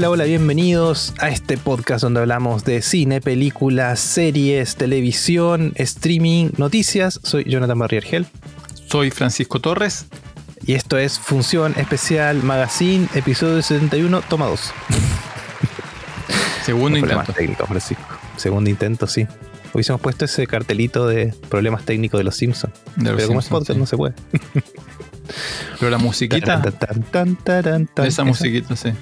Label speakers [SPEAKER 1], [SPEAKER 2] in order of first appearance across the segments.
[SPEAKER 1] Hola, hola, bienvenidos a este podcast donde hablamos de cine, películas, series, televisión, streaming, noticias. Soy Jonathan Barriergel.
[SPEAKER 2] Soy Francisco Torres.
[SPEAKER 1] Y esto es Función Especial Magazine, episodio 71, toma 2.
[SPEAKER 2] Segundo intento.
[SPEAKER 1] técnicos, Francisco. Segundo intento, sí. Hubiésemos puesto ese cartelito de problemas técnicos de los Simpsons. Pero como es podcast no se puede.
[SPEAKER 2] Pero la musiquita. esa musiquita, sí.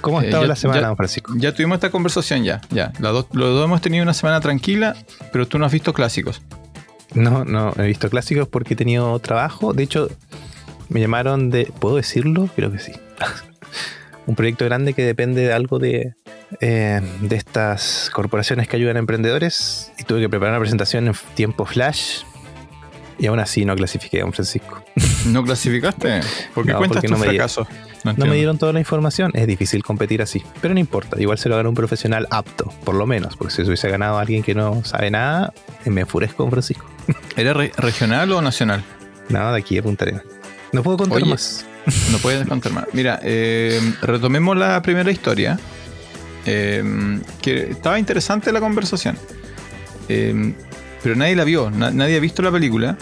[SPEAKER 1] ¿Cómo ha estado la semana, Francisco?
[SPEAKER 2] Ya tuvimos esta conversación ya, ya. Los dos, hemos tenido una semana tranquila, pero tú no has visto clásicos.
[SPEAKER 1] No, no, he visto clásicos porque he tenido trabajo. De hecho, me llamaron de. ¿Puedo decirlo? Creo que sí. Un proyecto grande que depende de algo de, eh, de estas corporaciones que ayudan a emprendedores. Y tuve que preparar una presentación en tiempo flash y aún así no clasifiqué a un Francisco.
[SPEAKER 2] ¿No clasificaste? ¿Por qué cuentas no fracaso?
[SPEAKER 1] Me no, me dieron toda la información. Es difícil competir así. Pero no importa. Igual se lo gana un profesional apto, por lo menos. Porque si se hubiese ganado alguien que no sabe nada, me enfurezco con Francisco.
[SPEAKER 2] ¿Era regional o nacional?
[SPEAKER 1] Nada, de aquí de Punta Arenas. No puedo contar más.
[SPEAKER 2] No puedes contar más. Mira, eh, retomemos la primera historia. Eh, que estaba interesante la conversación. Eh, pero nadie la vio, nadie ha visto la película.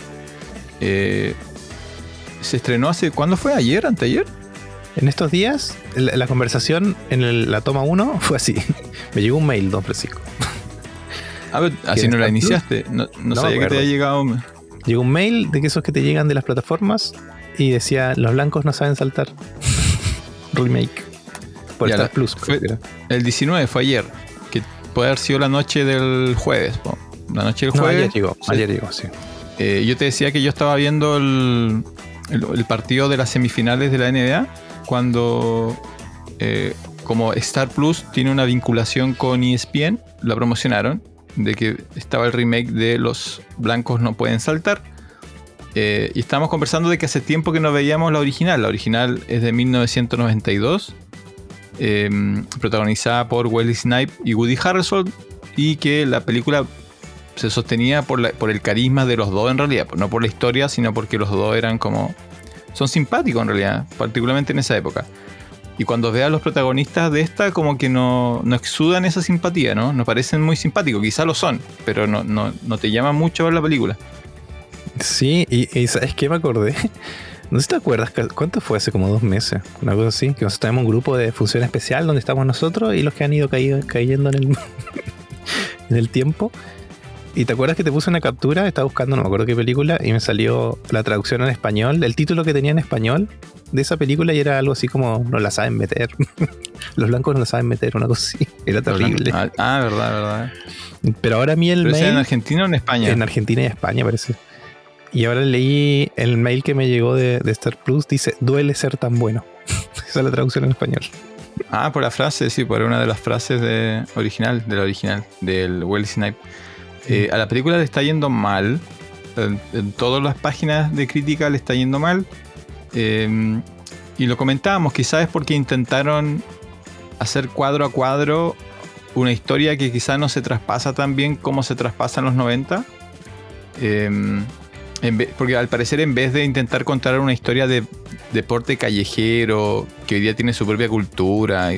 [SPEAKER 2] Eh, se estrenó hace. ¿Cuándo fue? ¿Ayer? ¿Anteayer?
[SPEAKER 1] En estos días, la, conversación en la toma 1 fue así. Me llegó un mail, don Francisco.
[SPEAKER 2] A ver, así no la iniciaste. No, sabía que te había llegado.
[SPEAKER 1] Llegó un mail de que esos que te llegan de las plataformas y decía: Los blancos no saben saltar. Remake.
[SPEAKER 2] Por Star Plus. el 19 fue ayer. Que puede haber sido la noche del jueves la noche del jueves.
[SPEAKER 1] ayer llegó, ayer llegó, sí.
[SPEAKER 2] Eh, yo te decía que yo estaba viendo el, partido de las semifinales de la NBA cuando, eh, como Star Plus tiene una vinculación con ESPN, la promocionaron de que estaba el remake de Los Blancos No Pueden Saltar. Eh, y estábamos conversando de que hace tiempo que no veíamos la original. La original es de 1992, protagonizada por Wesley Snipe y Woody Harrelson, y que la película se sostenía por, el carisma de los dos en realidad, no por la historia, sino porque los dos eran como... Son simpáticos en realidad, particularmente en esa época. Y cuando veas a los protagonistas de esta, como que no, no exudan esa simpatía, ¿no? Nos parecen muy simpáticos, quizá lo son, pero no, no, no te llama mucho ver la película.
[SPEAKER 1] Sí, y, y ¿sabes qué me acordé? No sé si te acuerdas, ¿cuánto fue hace como dos meses? Una cosa así, que nosotros tenemos un grupo de función especial donde estamos nosotros y los que han ido cayendo en el, en el tiempo. Y te acuerdas que te puse una captura, estaba buscando, no me acuerdo qué película, y me salió la traducción en español, el título que tenía en español de esa película y era algo así como no la saben meter. Los blancos no la saben meter, una cosa así. Era terrible.
[SPEAKER 2] Ah, ah, verdad, verdad.
[SPEAKER 1] Pero ahora a mí el mail.
[SPEAKER 2] ¿En Argentina o en España?
[SPEAKER 1] En Argentina y España, parece. Y ahora leí el mail que me llegó de, Star Plus, dice, duele ser tan bueno. Esa es la traducción en español.
[SPEAKER 2] Ah, por la frase, sí, por una de las frases de original, de la original, del Well Snipe. Eh, a la película le está yendo mal. En, todas las páginas de crítica le está yendo mal. Em, y lo comentábamos, quizás es porque intentaron hacer cuadro a cuadro una historia que quizás no se traspasa tan bien como se traspasa en los 90. Em, porque al parecer en vez de intentar contar una historia de deporte callejero, que hoy día tiene su propia cultura,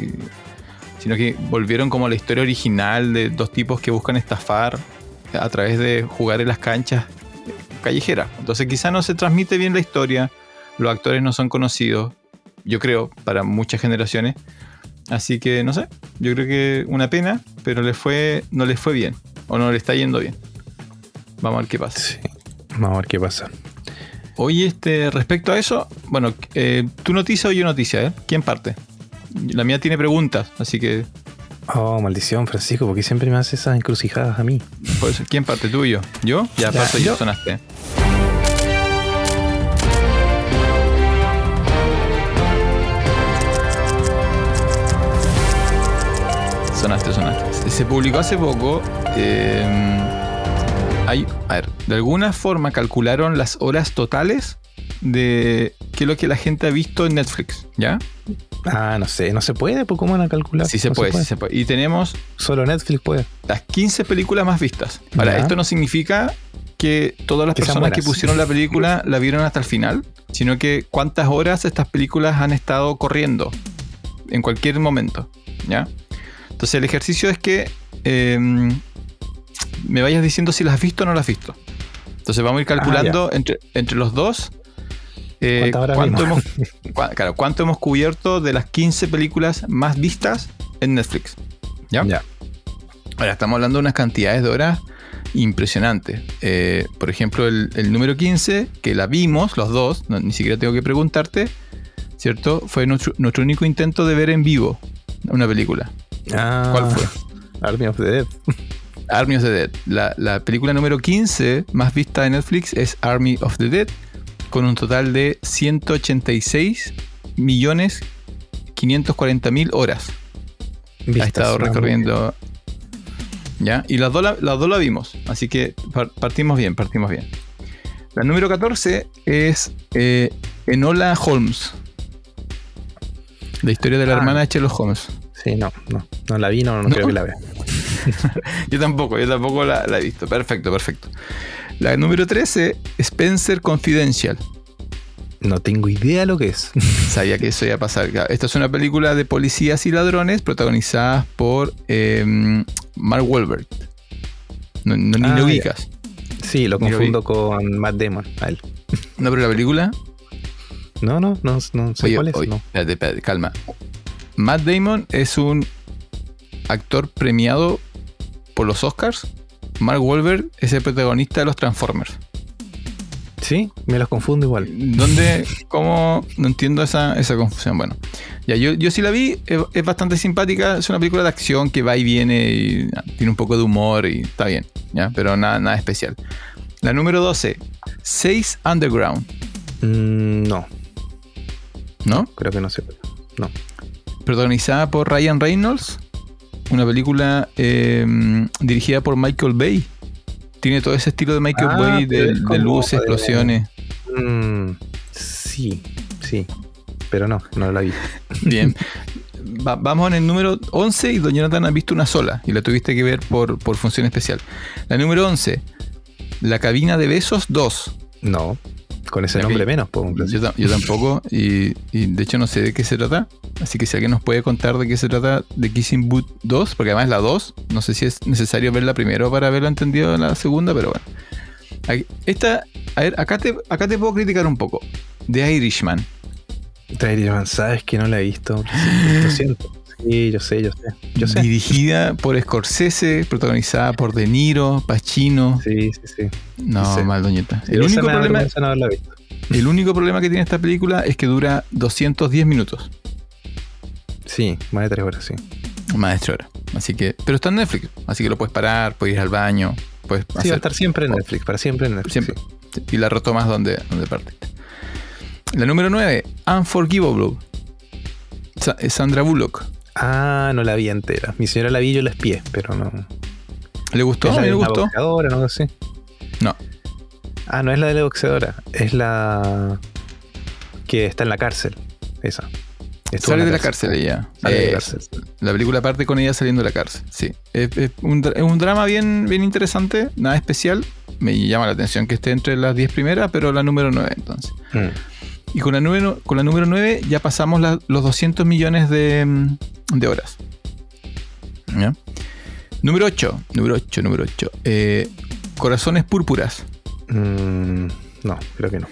[SPEAKER 2] sino que volvieron como la historia original de dos tipos que buscan estafar a través de jugar en las canchas callejeras. Entonces quizá no se transmite bien la historia, los actores no son conocidos, yo creo, para muchas generaciones. Así que no sé, yo creo que una pena, pero le fue, no les fue bien, o no le está yendo bien. Vamos a ver qué pasa.
[SPEAKER 1] vamos a ver qué pasa.
[SPEAKER 2] Oye, este, respecto a eso, bueno, eh, ¿tu noticia o yo noticia? Eh? ¿Quién parte? La mía tiene preguntas, así que
[SPEAKER 1] Oh, maldición, Francisco, porque siempre me haces esas encrucijadas a mí.
[SPEAKER 2] Pues, ¿Quién parte tú y yo? ¿Yo? Ya, ya yo. sonaste. Sonaste, sonaste. Se publicó hace poco. Eh, hay, a ver, de alguna forma calcularon las horas totales de qué es lo que la gente ha visto en Netflix, ¿ya?
[SPEAKER 1] Ah, no sé, no se puede, pues ¿cómo van a calcular?
[SPEAKER 2] Sí se, puede, sí se puede. Y tenemos...
[SPEAKER 1] Solo Netflix puede.
[SPEAKER 2] Las 15 películas más vistas. Para esto no significa que todas las personas que pusieron la película la vieron hasta el final. sino que cuántas horas estas películas han estado corriendo en cualquier momento. ¿ya? Entonces el ejercicio es que em, me vayas diciendo si las has visto o no las has visto. Entonces vamos a ir calculando entre, entre los dos eh, ¿cuánto, hemos, claro, cuánto hemos cubierto de las 15 películas más vistas en Netflix. ¿Ya?
[SPEAKER 1] Ya.
[SPEAKER 2] Ahora estamos hablando de unas cantidades de horas impresionantes. Eh, por ejemplo, el, el número 15, que la vimos los dos, no- ni siquiera tengo que preguntarte, ¿cierto? Fue nuestro, nuestro único intento de ver en vivo una película.
[SPEAKER 1] Ah,
[SPEAKER 2] ¿Cuál fue?
[SPEAKER 1] Army of the Dead.
[SPEAKER 2] Army of the Dead. La, la película número 15 más vista de Netflix es Army of the Dead, con un total de 186 millones 540 mil horas. Ha
[SPEAKER 1] Vistas,
[SPEAKER 2] estado
[SPEAKER 1] ah,
[SPEAKER 2] recorriendo. ¿Ya? Y las dos la, las dos la vimos. Así que par- partimos bien, partimos bien. La número 14 es eh, Enola Holmes. La historia de la
[SPEAKER 1] Ah.
[SPEAKER 2] hermana de Sherlock Holmes.
[SPEAKER 1] Sí, no, no. No la vi, no, no,
[SPEAKER 2] ¿No?
[SPEAKER 1] creo que la vea.
[SPEAKER 2] Yo tampoco, yo tampoco la, la he visto. Perfecto, perfecto. La número 13, Spencer Confidential.
[SPEAKER 1] No tengo idea lo que es.
[SPEAKER 2] Sabía que eso iba a pasar. Esta es una película de policías y ladrones protagonizada por eh, Mark Wahlberg. No, no- ni
[SPEAKER 1] Ah,
[SPEAKER 2] lo
[SPEAKER 1] ya.
[SPEAKER 2] ubicas.
[SPEAKER 1] Sí, lo confundo con Matt Damon. a él.
[SPEAKER 2] No, pero la película.
[SPEAKER 1] No, no, no, no sé
[SPEAKER 2] Oye,
[SPEAKER 1] cuál es.
[SPEAKER 2] oye,
[SPEAKER 1] no.
[SPEAKER 2] espérate, espérate, calma. Matt Damon es un actor premiado por los Oscars. Mark Wahlberg es el protagonista de los Transformers.
[SPEAKER 1] Sí, me los confundo igual.
[SPEAKER 2] ¿Dónde? ¿Cómo? No entiendo esa, esa confusión. Bueno, ya yo, yo sí la vi, es, es bastante simpática. Es una película de acción que va y viene y ah, tiene un poco de humor y está bien, ¿ya? Pero nada, nada especial. La número 12, 6 Underground,
[SPEAKER 1] Mm, no,
[SPEAKER 2] ¿no?
[SPEAKER 1] creo que no sé. No.
[SPEAKER 2] Protagonizada por Ryan Reynolds. Una película eh, dirigida por Michael Bay. Tiene todo ese estilo de Michael
[SPEAKER 1] Ah,
[SPEAKER 2] Bay, de, luces, explosiones.
[SPEAKER 1] Mm, sí, sí. Pero no, no la vi.
[SPEAKER 2] Bien. Va- vamos en el número 11 y Don Jonathan ha visto una sola y la tuviste que ver por, por función especial. La número 11, La cabina de besos 2.
[SPEAKER 1] No, con ese nombre menos. pues,
[SPEAKER 2] Yo, yo tampoco y, y de hecho no sé de qué se trata. Así que si alguien nos puede contar de qué se trata de Kissing Boot 2, porque además la 2, no sé si es necesario verla primero para haberlo entendido en la segunda, pero bueno. Aquí- Esta, a ver, acá te, acá te puedo criticar un poco. The Irishman.
[SPEAKER 1] Tyrion, sabes que no la he visto. Lo siento. Sí, yo sé, yo sé. Yo sé.
[SPEAKER 2] Dirigida por Scorsese, protagonizada por De Niro, Pacino.
[SPEAKER 1] Sí, sí, sí.
[SPEAKER 2] No,
[SPEAKER 1] Sí.
[SPEAKER 2] mal doñeta. El único, problema,
[SPEAKER 1] no visto.
[SPEAKER 2] el único problema que tiene esta película es que dura 210 minutos.
[SPEAKER 1] Sí, más de tres horas, sí.
[SPEAKER 2] Más de tres horas. Así que, pero está en Netflix. Así que lo puedes parar, puedes ir al baño, puedes
[SPEAKER 1] Sí, va a estar siempre en Netflix, para siempre en Netflix.
[SPEAKER 2] siempre.
[SPEAKER 1] sí.
[SPEAKER 2] Y la retomas donde, donde partiste. La número 9, Unforgivable. Sa- Sandra Bullock.
[SPEAKER 1] Ah, no la vi entera. Mi señora la vi, yo la espié, pero no.
[SPEAKER 2] ¿Le gustó?
[SPEAKER 1] ¿Es la de
[SPEAKER 2] gustó.
[SPEAKER 1] boxeadora, no sé.
[SPEAKER 2] No.
[SPEAKER 1] Ah, no es la de la boxeadora, es la que está en la cárcel. Esa. Estuvo
[SPEAKER 2] Sale de la cárcel ella.
[SPEAKER 1] Sale de la
[SPEAKER 2] Eh,
[SPEAKER 1] cárcel.
[SPEAKER 2] La película parte con ella saliendo de la cárcel. Sí. Es, es un, dra- es un drama bien, bien interesante, nada especial. Me llama la atención que esté entre las 10 primeras, pero la número 9 entonces.
[SPEAKER 1] Mm.
[SPEAKER 2] Y con la número, con la número 9 ya pasamos la- los 200 millones de, mm, de horas. ¿Ya? Número 8. Número 8, número 8. Eh, Corazones púrpuras.
[SPEAKER 1] Mm, no, creo que no.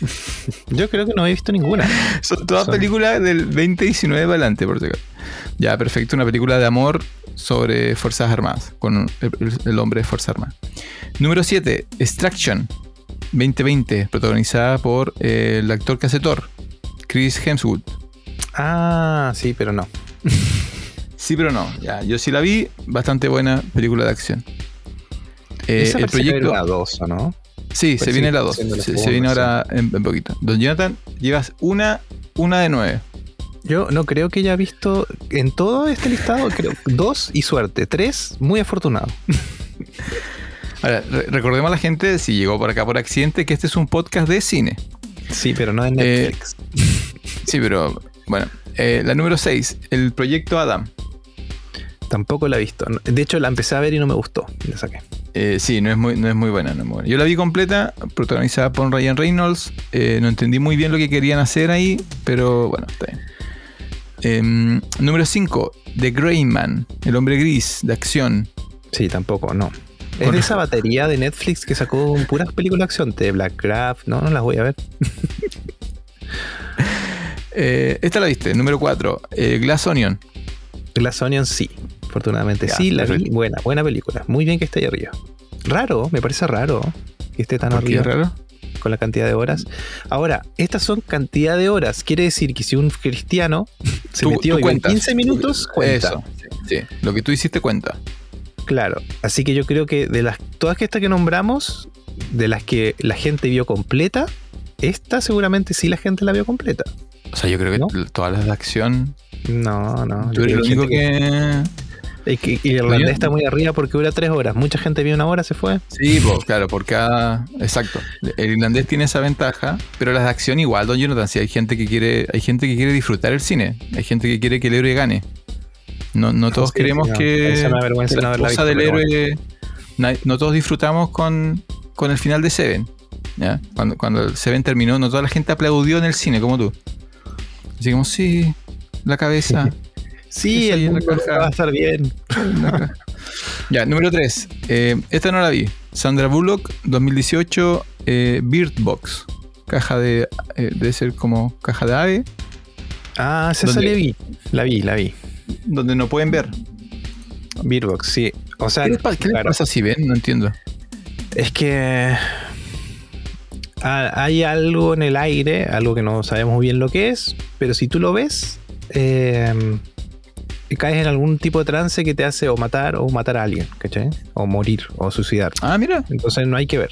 [SPEAKER 1] Yo creo que no he visto ninguna.
[SPEAKER 2] Son todas
[SPEAKER 1] Son-
[SPEAKER 2] películas del 2019 para adelante, por acaso. Ya, perfecto. Una película de amor sobre Fuerzas Armadas, con el, el- el hombre de Fuerzas Armadas. Número 7, Extraction 2020, protagonizada por eh, el actor que hace Thor, Chris Hemsworth.
[SPEAKER 1] Ah, sí, pero no.
[SPEAKER 2] Sí, pero no. Ya, yo sí la vi, bastante buena película de acción. Eh,
[SPEAKER 1] Esa
[SPEAKER 2] el proyecto.
[SPEAKER 1] la 2, ¿o no?
[SPEAKER 2] Sí,
[SPEAKER 1] Pues
[SPEAKER 2] se
[SPEAKER 1] sí,
[SPEAKER 2] viene la 2.
[SPEAKER 1] siendo la
[SPEAKER 2] Se, viene ahora en, en poquito. Don Jonathan, llevas una, una de nueve.
[SPEAKER 1] Yo no creo que haya visto en todo este listado, creo, dos y suerte, tres, muy afortunado.
[SPEAKER 2] Ahora, re- recordemos a la gente, si llegó por acá por accidente, que este es un podcast de cine.
[SPEAKER 1] Sí, pero no en
[SPEAKER 2] Eh,
[SPEAKER 1] Netflix.
[SPEAKER 2] Sí, pero bueno. Eh, la número 6, el proyecto Adam.
[SPEAKER 1] Tampoco la he visto. De hecho, la empecé a ver y no me gustó. La saqué.
[SPEAKER 2] Eh, sí, no es, muy, no es muy buena, no es muy buena. Yo la vi completa, protagonizada por Ryan Reynolds. No entendí muy bien lo que querían hacer ahí, pero bueno, está bien. Em, número 5, The Grey Man, el hombre gris de acción.
[SPEAKER 1] Sí, tampoco, no. Es de esa batería de Netflix que sacó puras películas de acción, de Black Craft, no, no las voy a ver.
[SPEAKER 2] Eh, esta la viste, número 4, Glass Onion.
[SPEAKER 1] Glass Onion sí, afortunadamente
[SPEAKER 2] Ya,
[SPEAKER 1] sí, la vi, buena, buena película, muy bien que esté ahí arriba. Raro, me parece raro que esté tan
[SPEAKER 2] ¿Por qué
[SPEAKER 1] arriba
[SPEAKER 2] es raro?
[SPEAKER 1] con la cantidad de horas. Ahora, estas son cantidad de horas, quiere decir que si un cristiano se
[SPEAKER 2] Tú-
[SPEAKER 1] metió
[SPEAKER 2] tú cuentas.
[SPEAKER 1] 15 minutos, cuenta.
[SPEAKER 2] Eso, sí, sí. Lo que tú hiciste cuenta.
[SPEAKER 1] Claro, así que yo creo que de las todas estas que nombramos, de las que la gente vio completa, esta seguramente sí la gente la vio completa.
[SPEAKER 2] O sea, yo creo que
[SPEAKER 1] ¿No?
[SPEAKER 2] todas las de acción.
[SPEAKER 1] No, no. Yo creo
[SPEAKER 2] el
[SPEAKER 1] que
[SPEAKER 2] único que.
[SPEAKER 1] Es que y Irlandés está muy arriba porque dura tres horas. Mucha gente vio una hora, se fue.
[SPEAKER 2] Sí, pues, claro, por cada. Exacto. El irlandés tiene esa ventaja, pero las de acción igual, Don Jonathan. Si hay gente que quiere, hay gente que quiere disfrutar el cine, hay gente que quiere que el héroe gane. No, no todos queremos
[SPEAKER 1] no,
[SPEAKER 2] que, que
[SPEAKER 1] no
[SPEAKER 2] la esposa
[SPEAKER 1] visto,
[SPEAKER 2] del héroe. No todos disfrutamos con, con el final de Seven. ¿ya? Cuando, cuando Seven terminó, no toda la gente aplaudió en el cine como tú. Así como, sí, la cabeza.
[SPEAKER 1] Sí, el mundo va a estar bien.
[SPEAKER 2] Ya, número 3. esta no la vi. Sandra Bullock, 2018, eh, Bird Box. Caja de. eh, debe ser como caja de ave,
[SPEAKER 1] Ah, esa la vi. La vi, la vi.
[SPEAKER 2] Donde no pueden ver.
[SPEAKER 1] Beatbox, sí. O sea,
[SPEAKER 2] ¿Qué
[SPEAKER 1] claro,
[SPEAKER 2] pasa si ven? No entiendo.
[SPEAKER 1] es que ah, hay algo en el aire, algo que no sabemos bien lo que es, pero si tú lo ves, eh, caes en algún tipo de trance que te hace o matar o matar a alguien, ¿cachai? O morir o suicidar.
[SPEAKER 2] Ah, mira.
[SPEAKER 1] Entonces no hay que ver.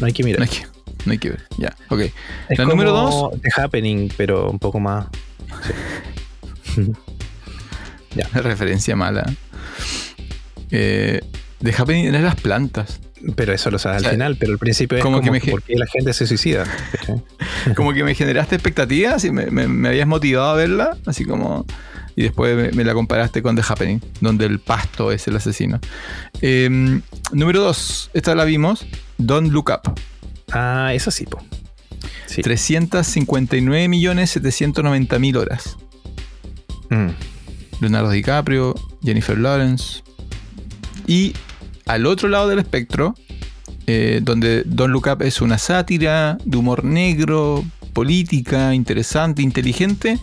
[SPEAKER 1] No hay que mirar.
[SPEAKER 2] No hay que, no hay que ver. Ya, ok.
[SPEAKER 1] Es
[SPEAKER 2] La
[SPEAKER 1] como
[SPEAKER 2] número dos.
[SPEAKER 1] The Happening, pero un poco más. sí.
[SPEAKER 2] Referencia mala. Eh, The Happening eran las plantas.
[SPEAKER 1] pero eso lo sabes
[SPEAKER 2] O sea,
[SPEAKER 1] al final, pero al principio es
[SPEAKER 2] como
[SPEAKER 1] como,
[SPEAKER 2] que me
[SPEAKER 1] por qué la gente se suicida.
[SPEAKER 2] Como que me generaste expectativas y me, me- me habías motivado a verla, así como... Y después me, la comparaste con The Happening, donde el pasto es el asesino. Eh, número 2, esta la vimos, Don't Look Up.
[SPEAKER 1] Ah, eso sí, po. Sí.
[SPEAKER 2] 359.790.000 horas.
[SPEAKER 1] Mm.
[SPEAKER 2] Leonardo DiCaprio, Jennifer Lawrence. Y al otro lado del espectro, eh, donde Don't Look Up es una sátira de humor negro, política, interesante, inteligente,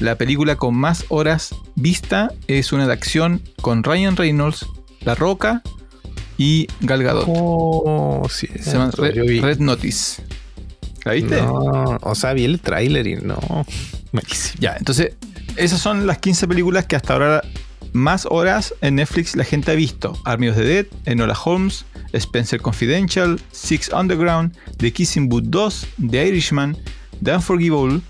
[SPEAKER 2] la película con más horas vista es una de acción con Ryan Reynolds, La Roca y Gal Gadot.
[SPEAKER 1] Oh, sí.
[SPEAKER 2] Se llama Red, Notice. ¿La viste?
[SPEAKER 1] No, o sea, vi el tráiler y no. Malísimo.
[SPEAKER 2] Ya, entonces, esas son las 15 películas que hasta ahora más horas en Netflix la gente ha visto. Army of the Dead, Enola Holmes, Spencer Confidential, Six Underground, The Kissing Booth 2, The Irishman, The Unforgivable,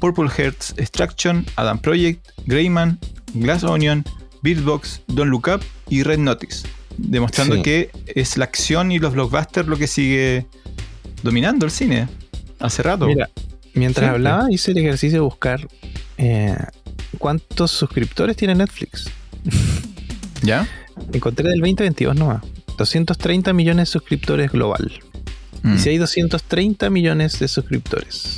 [SPEAKER 2] Purple Hearts, Extraction, Adam Project, Greyman, Glass Onion, Beatbox, Don't Look Up y Red Notice. Demostrando
[SPEAKER 1] Sí.
[SPEAKER 2] que es la acción y los blockbusters lo que sigue dominando el cine. Hace rato.
[SPEAKER 1] Mira, mientras hablaba, hice el ejercicio de buscar eh, cuántos suscriptores tiene Netflix.
[SPEAKER 2] ¿Ya?
[SPEAKER 1] Encontré del 2022 nomás. 230 millones de suscriptores global.
[SPEAKER 2] Mm.
[SPEAKER 1] Y si hay 230 millones de suscriptores,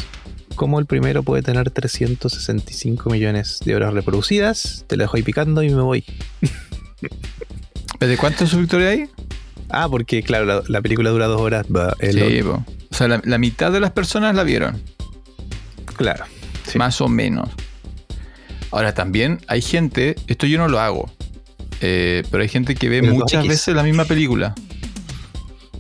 [SPEAKER 1] ¿cómo el primero puede tener 365 millones de horas reproducidas? Te lo dejo ahí picando y me voy.
[SPEAKER 2] ¿De cuántos suscriptores hay?
[SPEAKER 1] Ah, porque claro, la, la película dura dos horas. el
[SPEAKER 2] Sí, o sea, la, la mitad de las personas la vieron,
[SPEAKER 1] claro. Sí.
[SPEAKER 2] más o menos. Ahora también hay gente, esto yo no lo hago, eh, pero hay gente que ve muchas
[SPEAKER 1] 2X.
[SPEAKER 2] veces la misma película.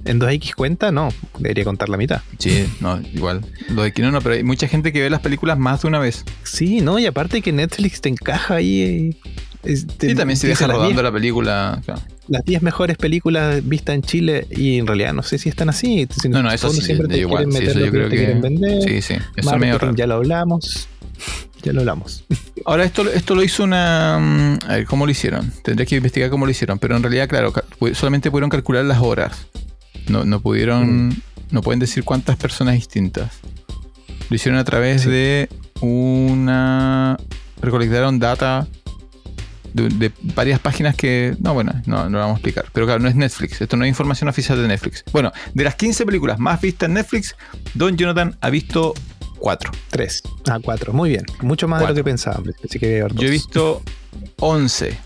[SPEAKER 1] En 2X cuenta, no. Debería contar la mitad.
[SPEAKER 2] Sí, no, igual. Lo de que no, no, pero hay mucha gente que ve las películas más de una vez.
[SPEAKER 1] Sí, no, y aparte que Netflix te encaja ahí. eh, es- te
[SPEAKER 2] Y también se deja rodando
[SPEAKER 1] 10
[SPEAKER 2] la película. claro.
[SPEAKER 1] las 10 mejores películas vistas en Chile y en realidad no sé si están así. Si
[SPEAKER 2] No, no, eso sí,
[SPEAKER 1] siempre te
[SPEAKER 2] igual.
[SPEAKER 1] quieren
[SPEAKER 2] Sí,
[SPEAKER 1] meter
[SPEAKER 2] eso
[SPEAKER 1] lo
[SPEAKER 2] yo
[SPEAKER 1] que
[SPEAKER 2] creo
[SPEAKER 1] te quieren vender.
[SPEAKER 2] que. Sí, sí, eso es medio raro.
[SPEAKER 1] ya lo hablamos. Ya lo hablamos.
[SPEAKER 2] Ahora, esto, esto lo hizo una. mm, A ver, ¿cómo lo hicieron? Tendría que investigar cómo lo hicieron. Pero en realidad, claro, solamente pudieron calcular las horas. No, no pudieron.
[SPEAKER 1] Mm.
[SPEAKER 2] No pueden decir cuántas personas distintas. Lo hicieron a través
[SPEAKER 1] Sí.
[SPEAKER 2] de una. Recolectaron data de, de varias páginas que. No, bueno, no, no lo vamos a explicar. Pero claro, no es Netflix. Esto no es información oficial de Netflix. Bueno, de las 15 películas más vistas en Netflix, Don Jonathan ha visto 4.
[SPEAKER 1] Tres. Ah, cuatro. Muy bien. Mucho más de lo
[SPEAKER 2] Cuatro.
[SPEAKER 1] que pensaba. Así que
[SPEAKER 2] Yo he visto 11.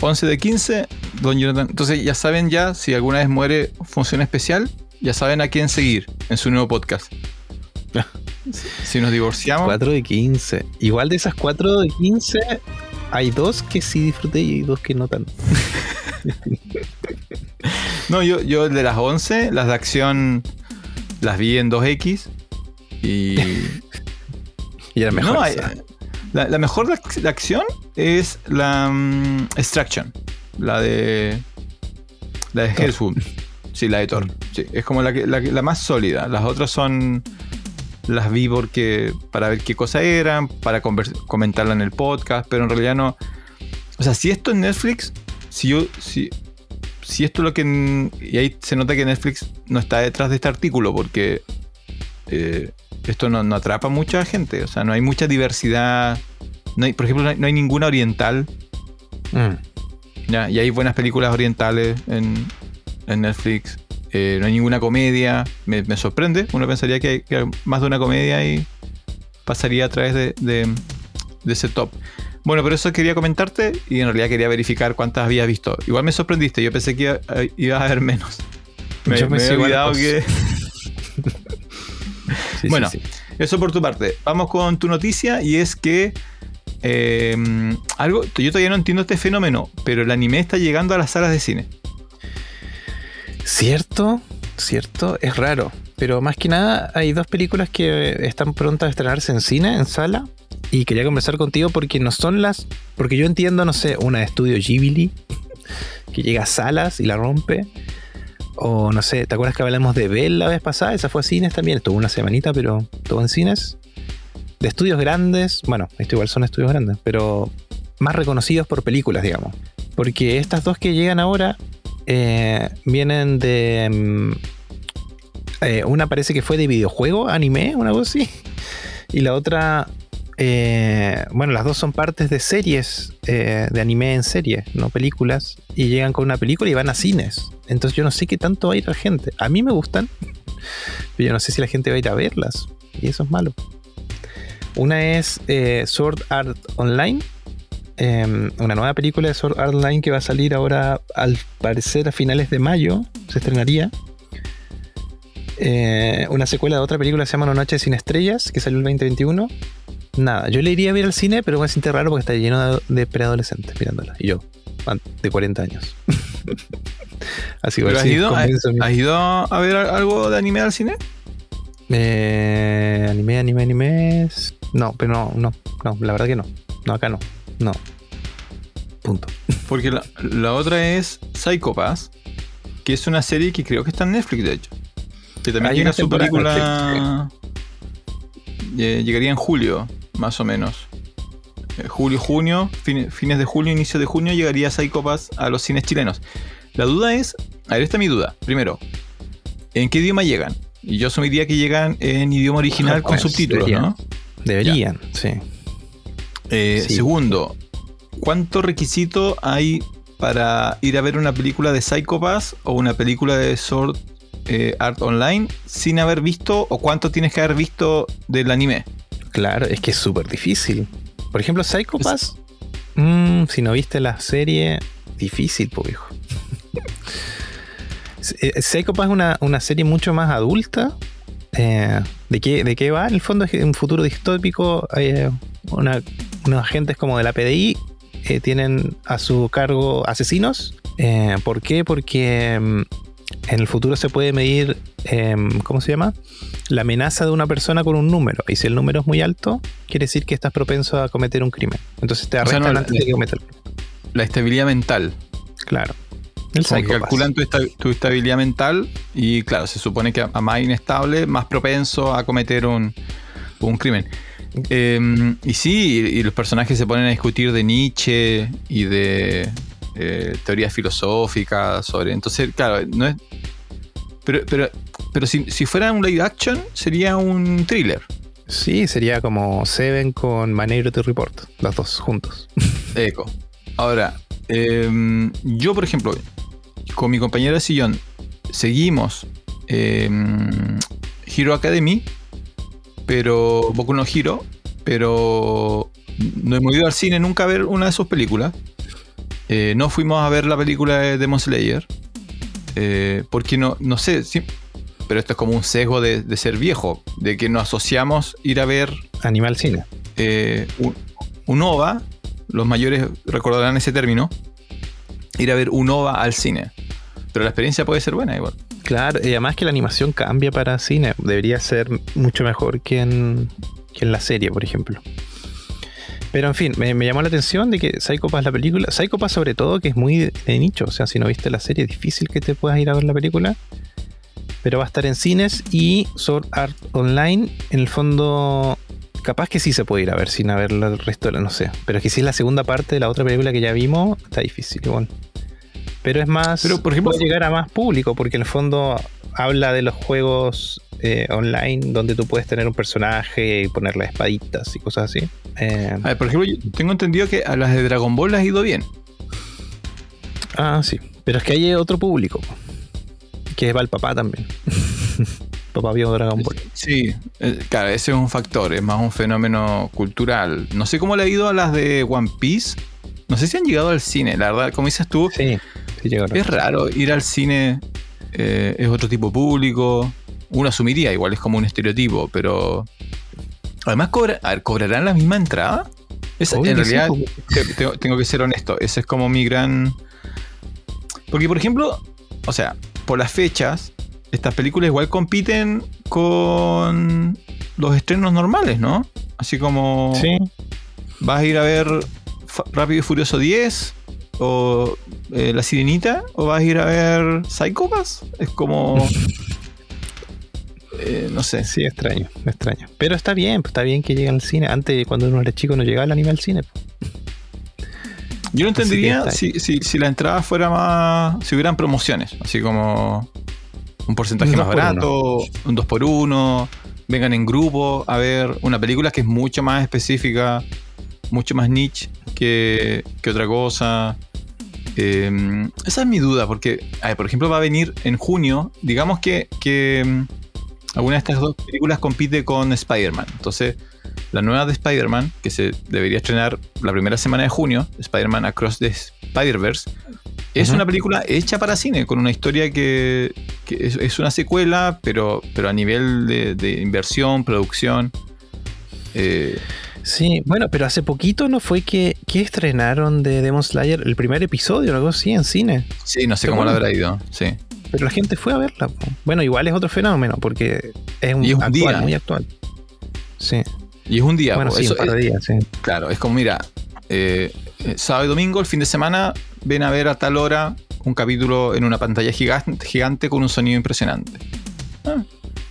[SPEAKER 2] 11 de 15, Don Jonathan. Entonces ya saben ya, si alguna vez muere Función Especial, ya saben a quién seguir en su nuevo podcast. si nos divorciamos,
[SPEAKER 1] 4 de 15. Igual de esas 4 de 15, hay dos que sí disfruté y dos que no tanto.
[SPEAKER 2] No, yo, yo de las 11, las de acción las vi en 2X. Y.
[SPEAKER 1] Y era mejor.
[SPEAKER 2] no,
[SPEAKER 1] esa.
[SPEAKER 2] la, la mejor de, ac- de acción es la mm, Extraction. La de. La de. Hellswood. Sí, la de Thor. Sí, es como la, que- la, más sólida. Las otras son. Las vi porque. para ver qué cosa eran, para comentarla en el podcast, pero en realidad no. O sea, si esto es Netflix, si yo. Si, si esto es lo que. Y ahí se nota que Netflix no está detrás de este artículo porque. eh, esto no, no atrapa mucha gente. O sea, no hay mucha diversidad. No hay, por ejemplo, no hay, no hay ninguna oriental.
[SPEAKER 1] Mm.
[SPEAKER 2] ¿ya? Y hay buenas películas orientales en, en Netflix. Eh, no hay ninguna comedia. Me, me sorprende. Uno pensaría que hay, que hay más de una comedia y pasaría a través de, de- de ese top. Bueno, pero eso quería comentarte y en realidad quería verificar cuántas habías visto. Igual me sorprendiste. Yo pensé que iba, eh, ibas a ver menos. Me,
[SPEAKER 1] Yo
[SPEAKER 2] me
[SPEAKER 1] pensé
[SPEAKER 2] he olvidado que.
[SPEAKER 1] Sí,
[SPEAKER 2] Bueno.
[SPEAKER 1] sí, sí.
[SPEAKER 2] Eso por tu parte. Vamos con tu noticia y es que eh, algo, yo todavía no entiendo este fenómeno, pero el anime está llegando a las salas de cine.
[SPEAKER 1] Cierto, cierto, es raro. Pero más que nada, hay dos películas que están prontas a estrenarse en cine, en sala. Y quería conversar contigo porque no son las. Porque yo entiendo, no sé, una de estudio Ghibli que llega a salas y la rompe. O no sé, ¿te acuerdas que hablamos de Bell la vez pasada? Esa fue a cines también. Estuvo una semanita, pero estuvo en cines. De estudios grandes, bueno, esto igual son estudios grandes, pero más reconocidos por películas, digamos. Porque estas dos que llegan ahora eh, vienen de. mm, eh, una parece que fue de videojuego, anime, una cosa así. Y la otra. Eh, bueno, las dos son partes de series eh, de anime en serie, no películas. Y llegan con una película y van a cines. Entonces yo no sé qué tanto va a ir la gente. A mí me gustan, pero yo no sé si la gente va a ir a verlas. Y eso es malo. Una es eh, Sword Art Online. eh, una nueva película de Sword Art Online que va a salir ahora, al parecer, a finales de mayo. Se estrenaría. Una secuela de otra película que se llama Una Noche sin Estrellas, que salió el 2021. Nada, yo le iría a ver al cine, pero me siente raro porque está lleno de, preadolescentes mirándola. Y yo, de 40 años. Así
[SPEAKER 2] ¿Pero has
[SPEAKER 1] si
[SPEAKER 2] ido, has,
[SPEAKER 1] mi-
[SPEAKER 2] has ido a ver algo de anime al cine?
[SPEAKER 1] Eh, anime, anime, anime. No, pero no, no, no, la verdad que no. No, acá no. No. Punto.
[SPEAKER 2] Porque la, la otra es Psycho Pass, que es una serie que creo que está en Netflix, de hecho. Que también
[SPEAKER 1] Hay
[SPEAKER 2] llega su película. Eh, llegaría en julio, más o menos. Eh, julio, junio, fin- fines de julio, inicio de junio, llegaría Psycho Pass a los cines chilenos. La duda es. A ver, esta es mi duda. Primero, ¿en qué idioma llegan? Y yo asumiría que llegan en idioma original con
[SPEAKER 1] Pues,
[SPEAKER 2] subtítulos,
[SPEAKER 1] deberían.
[SPEAKER 2] ¿no?
[SPEAKER 1] Deberían, sí.
[SPEAKER 2] Eh,
[SPEAKER 1] Sí.
[SPEAKER 2] Segundo, ¿cuánto requisito hay para ir a ver una película de Psycho Pass o una película de Sword eh, Art Online sin haber visto o cuánto tienes que haber visto del anime?
[SPEAKER 1] Claro, es que es súper difícil. Por ejemplo, Psycho Pass. mm, si no viste la serie, difícil, pues viejo. Eh, Psycho Pass es una, una serie mucho más adulta. Eh, ¿de, qué, ¿De qué va? En el fondo es un futuro distópico. eh, una- unos agentes como de la PDI eh, tienen a su cargo asesinos. ¿Por qué? Porque mm, en el futuro se puede medir, em, ¿cómo se llama? La amenaza de una persona con un número. Y si el número es muy alto, quiere decir que estás propenso a cometer un crimen. Entonces te
[SPEAKER 2] O sea,
[SPEAKER 1] arrestan
[SPEAKER 2] no,
[SPEAKER 1] antes
[SPEAKER 2] la-
[SPEAKER 1] de que cometas el crimen.
[SPEAKER 2] La estabilidad mental.
[SPEAKER 1] Claro. El
[SPEAKER 2] Como que calculan tu, esta- tu estabilidad mental y claro, se supone que a, a más inestable, más propenso a cometer un, un crimen. Eh, y sí, y, y los personajes se ponen a discutir de Nietzsche y de eh, teorías filosóficas sobre... Entonces, claro, no es... Pero, pero, pero si, si fuera un live action, sería un thriller.
[SPEAKER 1] Sí, sería como Seven con Minority Report. Los dos juntos.
[SPEAKER 2] Eco. Ahora, em, yo, por ejemplo, con mi compañera de sillón, seguimos em, Hero Academy, pero Boku no Hero, pero no hemos ido al cine nunca a ver una de sus películas. Eh, no fuimos a ver la película de Demon Slayer. Eh, porque no, no sé, sí, pero esto es como un sesgo de, de, ser viejo, de que nos asociamos ir a ver.
[SPEAKER 1] Animal Cine.
[SPEAKER 2] Eh, un, un, OVA, los mayores recordarán ese término, ir a ver un OVA al cine. Pero la experiencia puede ser buena igual.
[SPEAKER 1] Claro, y además que la animación cambia para cine. Debería ser mucho mejor que en, que en la serie, por ejemplo. Pero en fin, me, me, llamó la atención de que Psycho Pass la película, Psycho Pass sobre todo, que es muy de, de, nicho, o sea, si no viste la serie, es difícil que te puedas ir a ver la película. Pero va a estar en cines y Sword Art Online, en el fondo, capaz que sí se puede ir a ver sin haber el resto de la, no sé. Pero es que si es la segunda parte de la otra película que ya vimos, está difícil igual. Pero es más,
[SPEAKER 2] pero por ejemplo,
[SPEAKER 1] puede llegar a más público, porque en el fondo habla de los juegos eh, online donde tú puedes tener un personaje y ponerle espaditas y cosas así.
[SPEAKER 2] Eh, a ver, por ejemplo, yo tengo entendido que a las de Dragon Ball las ha ido bien.
[SPEAKER 1] Ah, sí. Pero es que hay otro público. Que va el papá también. papá vio Dragon Ball.
[SPEAKER 2] Sí, eh, claro, ese es un factor, es más un fenómeno cultural. No sé cómo le ha ido a las de One Piece. No sé si han llegado al cine, la verdad, como dices tú.
[SPEAKER 1] Sí, sí llegaron.
[SPEAKER 2] Es raro ir al cine, eh, es otro tipo de público. Uno asumiría, igual es como un estereotipo, pero. Además, cobra, a ver, ¿cobrarán la misma entrada? Esa, en realidad, sí. tengo, tengo que ser honesto, ese es como mi gran. Porque, por ejemplo, o sea, por las fechas, estas películas igual compiten con los estrenos normales, ¿no? Así como.
[SPEAKER 1] Sí.
[SPEAKER 2] Vas a ir a ver Rápido y Furioso 10 o eh, La Sirenita o vas a ir a ver Psychopass. Es como. eh, no sé.
[SPEAKER 1] Sí, extraño, extraño. Pero está bien, está bien que lleguen al cine. Antes, cuando uno era chico, no llegaba el anime al cine.
[SPEAKER 2] Yo no entendería si, si, si, la entrada fuera más. Si hubieran promociones, así como un porcentaje un más barato, uno. un 2 por 1 vengan en grupo a ver una película que es mucho más específica, mucho más niche que, que otra cosa. Eh, esa es mi duda, porque, por ejemplo, va a venir en junio, digamos que, que mm, alguna de estas dos películas compite con Spider-Man. Entonces, la nueva de Spider-Man, que se debería estrenar la primera semana de junio, Spider-Man Across the Spider-Verse, es uh -huh. una película hecha para cine, con una historia que, que es, es, una secuela, pero, pero a nivel de, de inversión, producción. Eh,
[SPEAKER 1] sí, bueno, pero hace poquito no fue que, que, estrenaron de Demon Slayer el primer episodio o algo así en cine.
[SPEAKER 2] Sí, no sé cómo lo habrá ido, sí.
[SPEAKER 1] Pero la gente fue a verla. Bueno, igual es otro fenómeno, porque es un,
[SPEAKER 2] es un
[SPEAKER 1] actual,
[SPEAKER 2] día.
[SPEAKER 1] muy actual. Sí.
[SPEAKER 2] Y es un día.
[SPEAKER 1] Bueno, sí,
[SPEAKER 2] eso,
[SPEAKER 1] un par de días, sí.
[SPEAKER 2] Claro, es como, mira, eh, sábado y domingo, el fin de semana, ven a ver a tal hora un capítulo en una pantalla gigante, gigante con un sonido impresionante. Ah.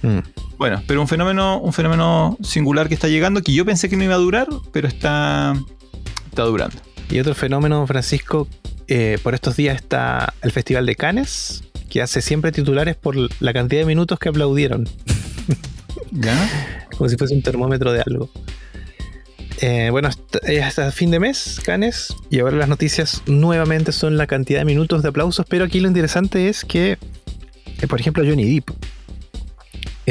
[SPEAKER 2] Mm. Bueno, pero un fenómeno, un fenómeno singular que está llegando, que yo pensé que no iba a durar, pero está, está durando.
[SPEAKER 1] Y otro fenómeno, Francisco, eh, por estos días está el Festival de Cannes, que hace siempre titulares por la cantidad de minutos que aplaudieron.
[SPEAKER 2] ¿Ya?
[SPEAKER 1] Como si fuese un termómetro de algo. Eh, bueno, hasta, hasta, fin de mes, Canes, y ahora las noticias nuevamente son la cantidad de minutos de aplausos, pero aquí lo interesante es que, eh, por ejemplo, Johnny Depp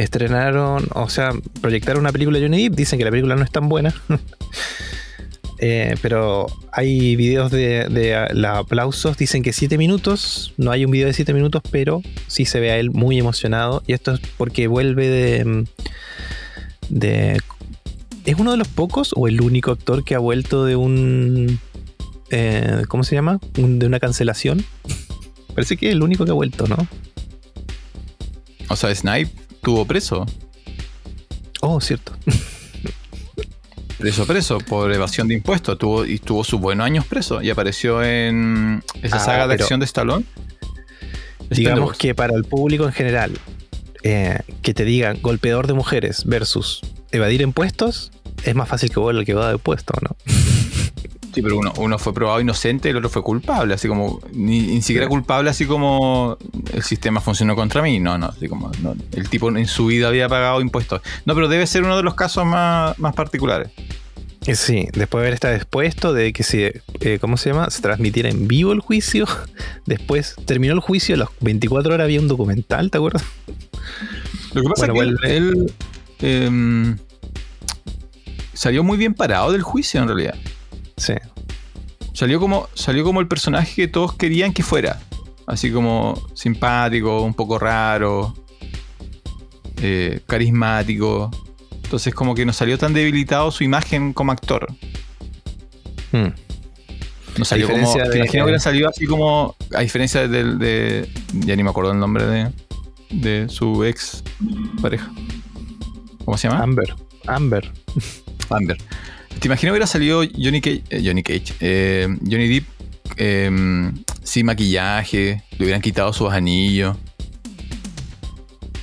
[SPEAKER 1] estrenaron, o sea, proyectaron una película de Johnny Depp, dicen que la película no es tan buena, eh, pero hay videos de, de, aplausos, dicen que 7 minutos, no hay un video de 7 minutos, pero sí se ve a él muy emocionado, y esto es porque vuelve de... de es uno de los pocos o el único actor que ha vuelto de un. Eh, ¿Cómo se llama? De una cancelación. Parece que es el único que ha vuelto, ¿no?
[SPEAKER 2] O sea, Snipe tuvo preso.
[SPEAKER 1] Oh, cierto.
[SPEAKER 2] preso, preso, por evasión de impuestos. Tuvo, y tuvo sus buenos años preso. Y apareció en esa ah, saga de acción de Stallone.
[SPEAKER 1] Digamos que para el público en general, eh, que te digan golpeador de mujeres versus evadir impuestos, es más fácil que vos el que va de impuestos, ¿no?
[SPEAKER 2] Sí, pero uno, uno fue probado inocente y el otro fue culpable, así como, ni, ni siquiera culpable, así como el sistema funcionó contra mí, no, no, así como, no, el tipo en su vida había pagado impuestos. No, pero debe ser uno de los casos más, más particulares.
[SPEAKER 1] Eh, Sí, después de haber estado expuesto de que se, eh, ¿cómo se llama? Se transmitiera en vivo el juicio. Después terminó el juicio, a las 24 horas había un documental, ¿te acuerdas?
[SPEAKER 2] Lo que pasa
[SPEAKER 1] Bueno,
[SPEAKER 2] es que él, él, em, salió muy bien parado del juicio en realidad.
[SPEAKER 1] Sí.
[SPEAKER 2] Salió como, salió como el personaje que todos querían que fuera. Así como simpático, un poco raro, eh, carismático. Entonces como que no salió tan debilitado su imagen como actor.
[SPEAKER 1] Mm.
[SPEAKER 2] No salió como. Te imagino que hubiera salido así como. A diferencia del de. Ya ni me acuerdo el nombre de. De su ex pareja. ¿Cómo se llama?
[SPEAKER 1] Amber. Amber.
[SPEAKER 2] Amber. Te imagino que hubiera salido Johnny Cage. eh, Johnny Cage. eh, Johnny Depp. eh, sin maquillaje. Le hubieran quitado sus anillos.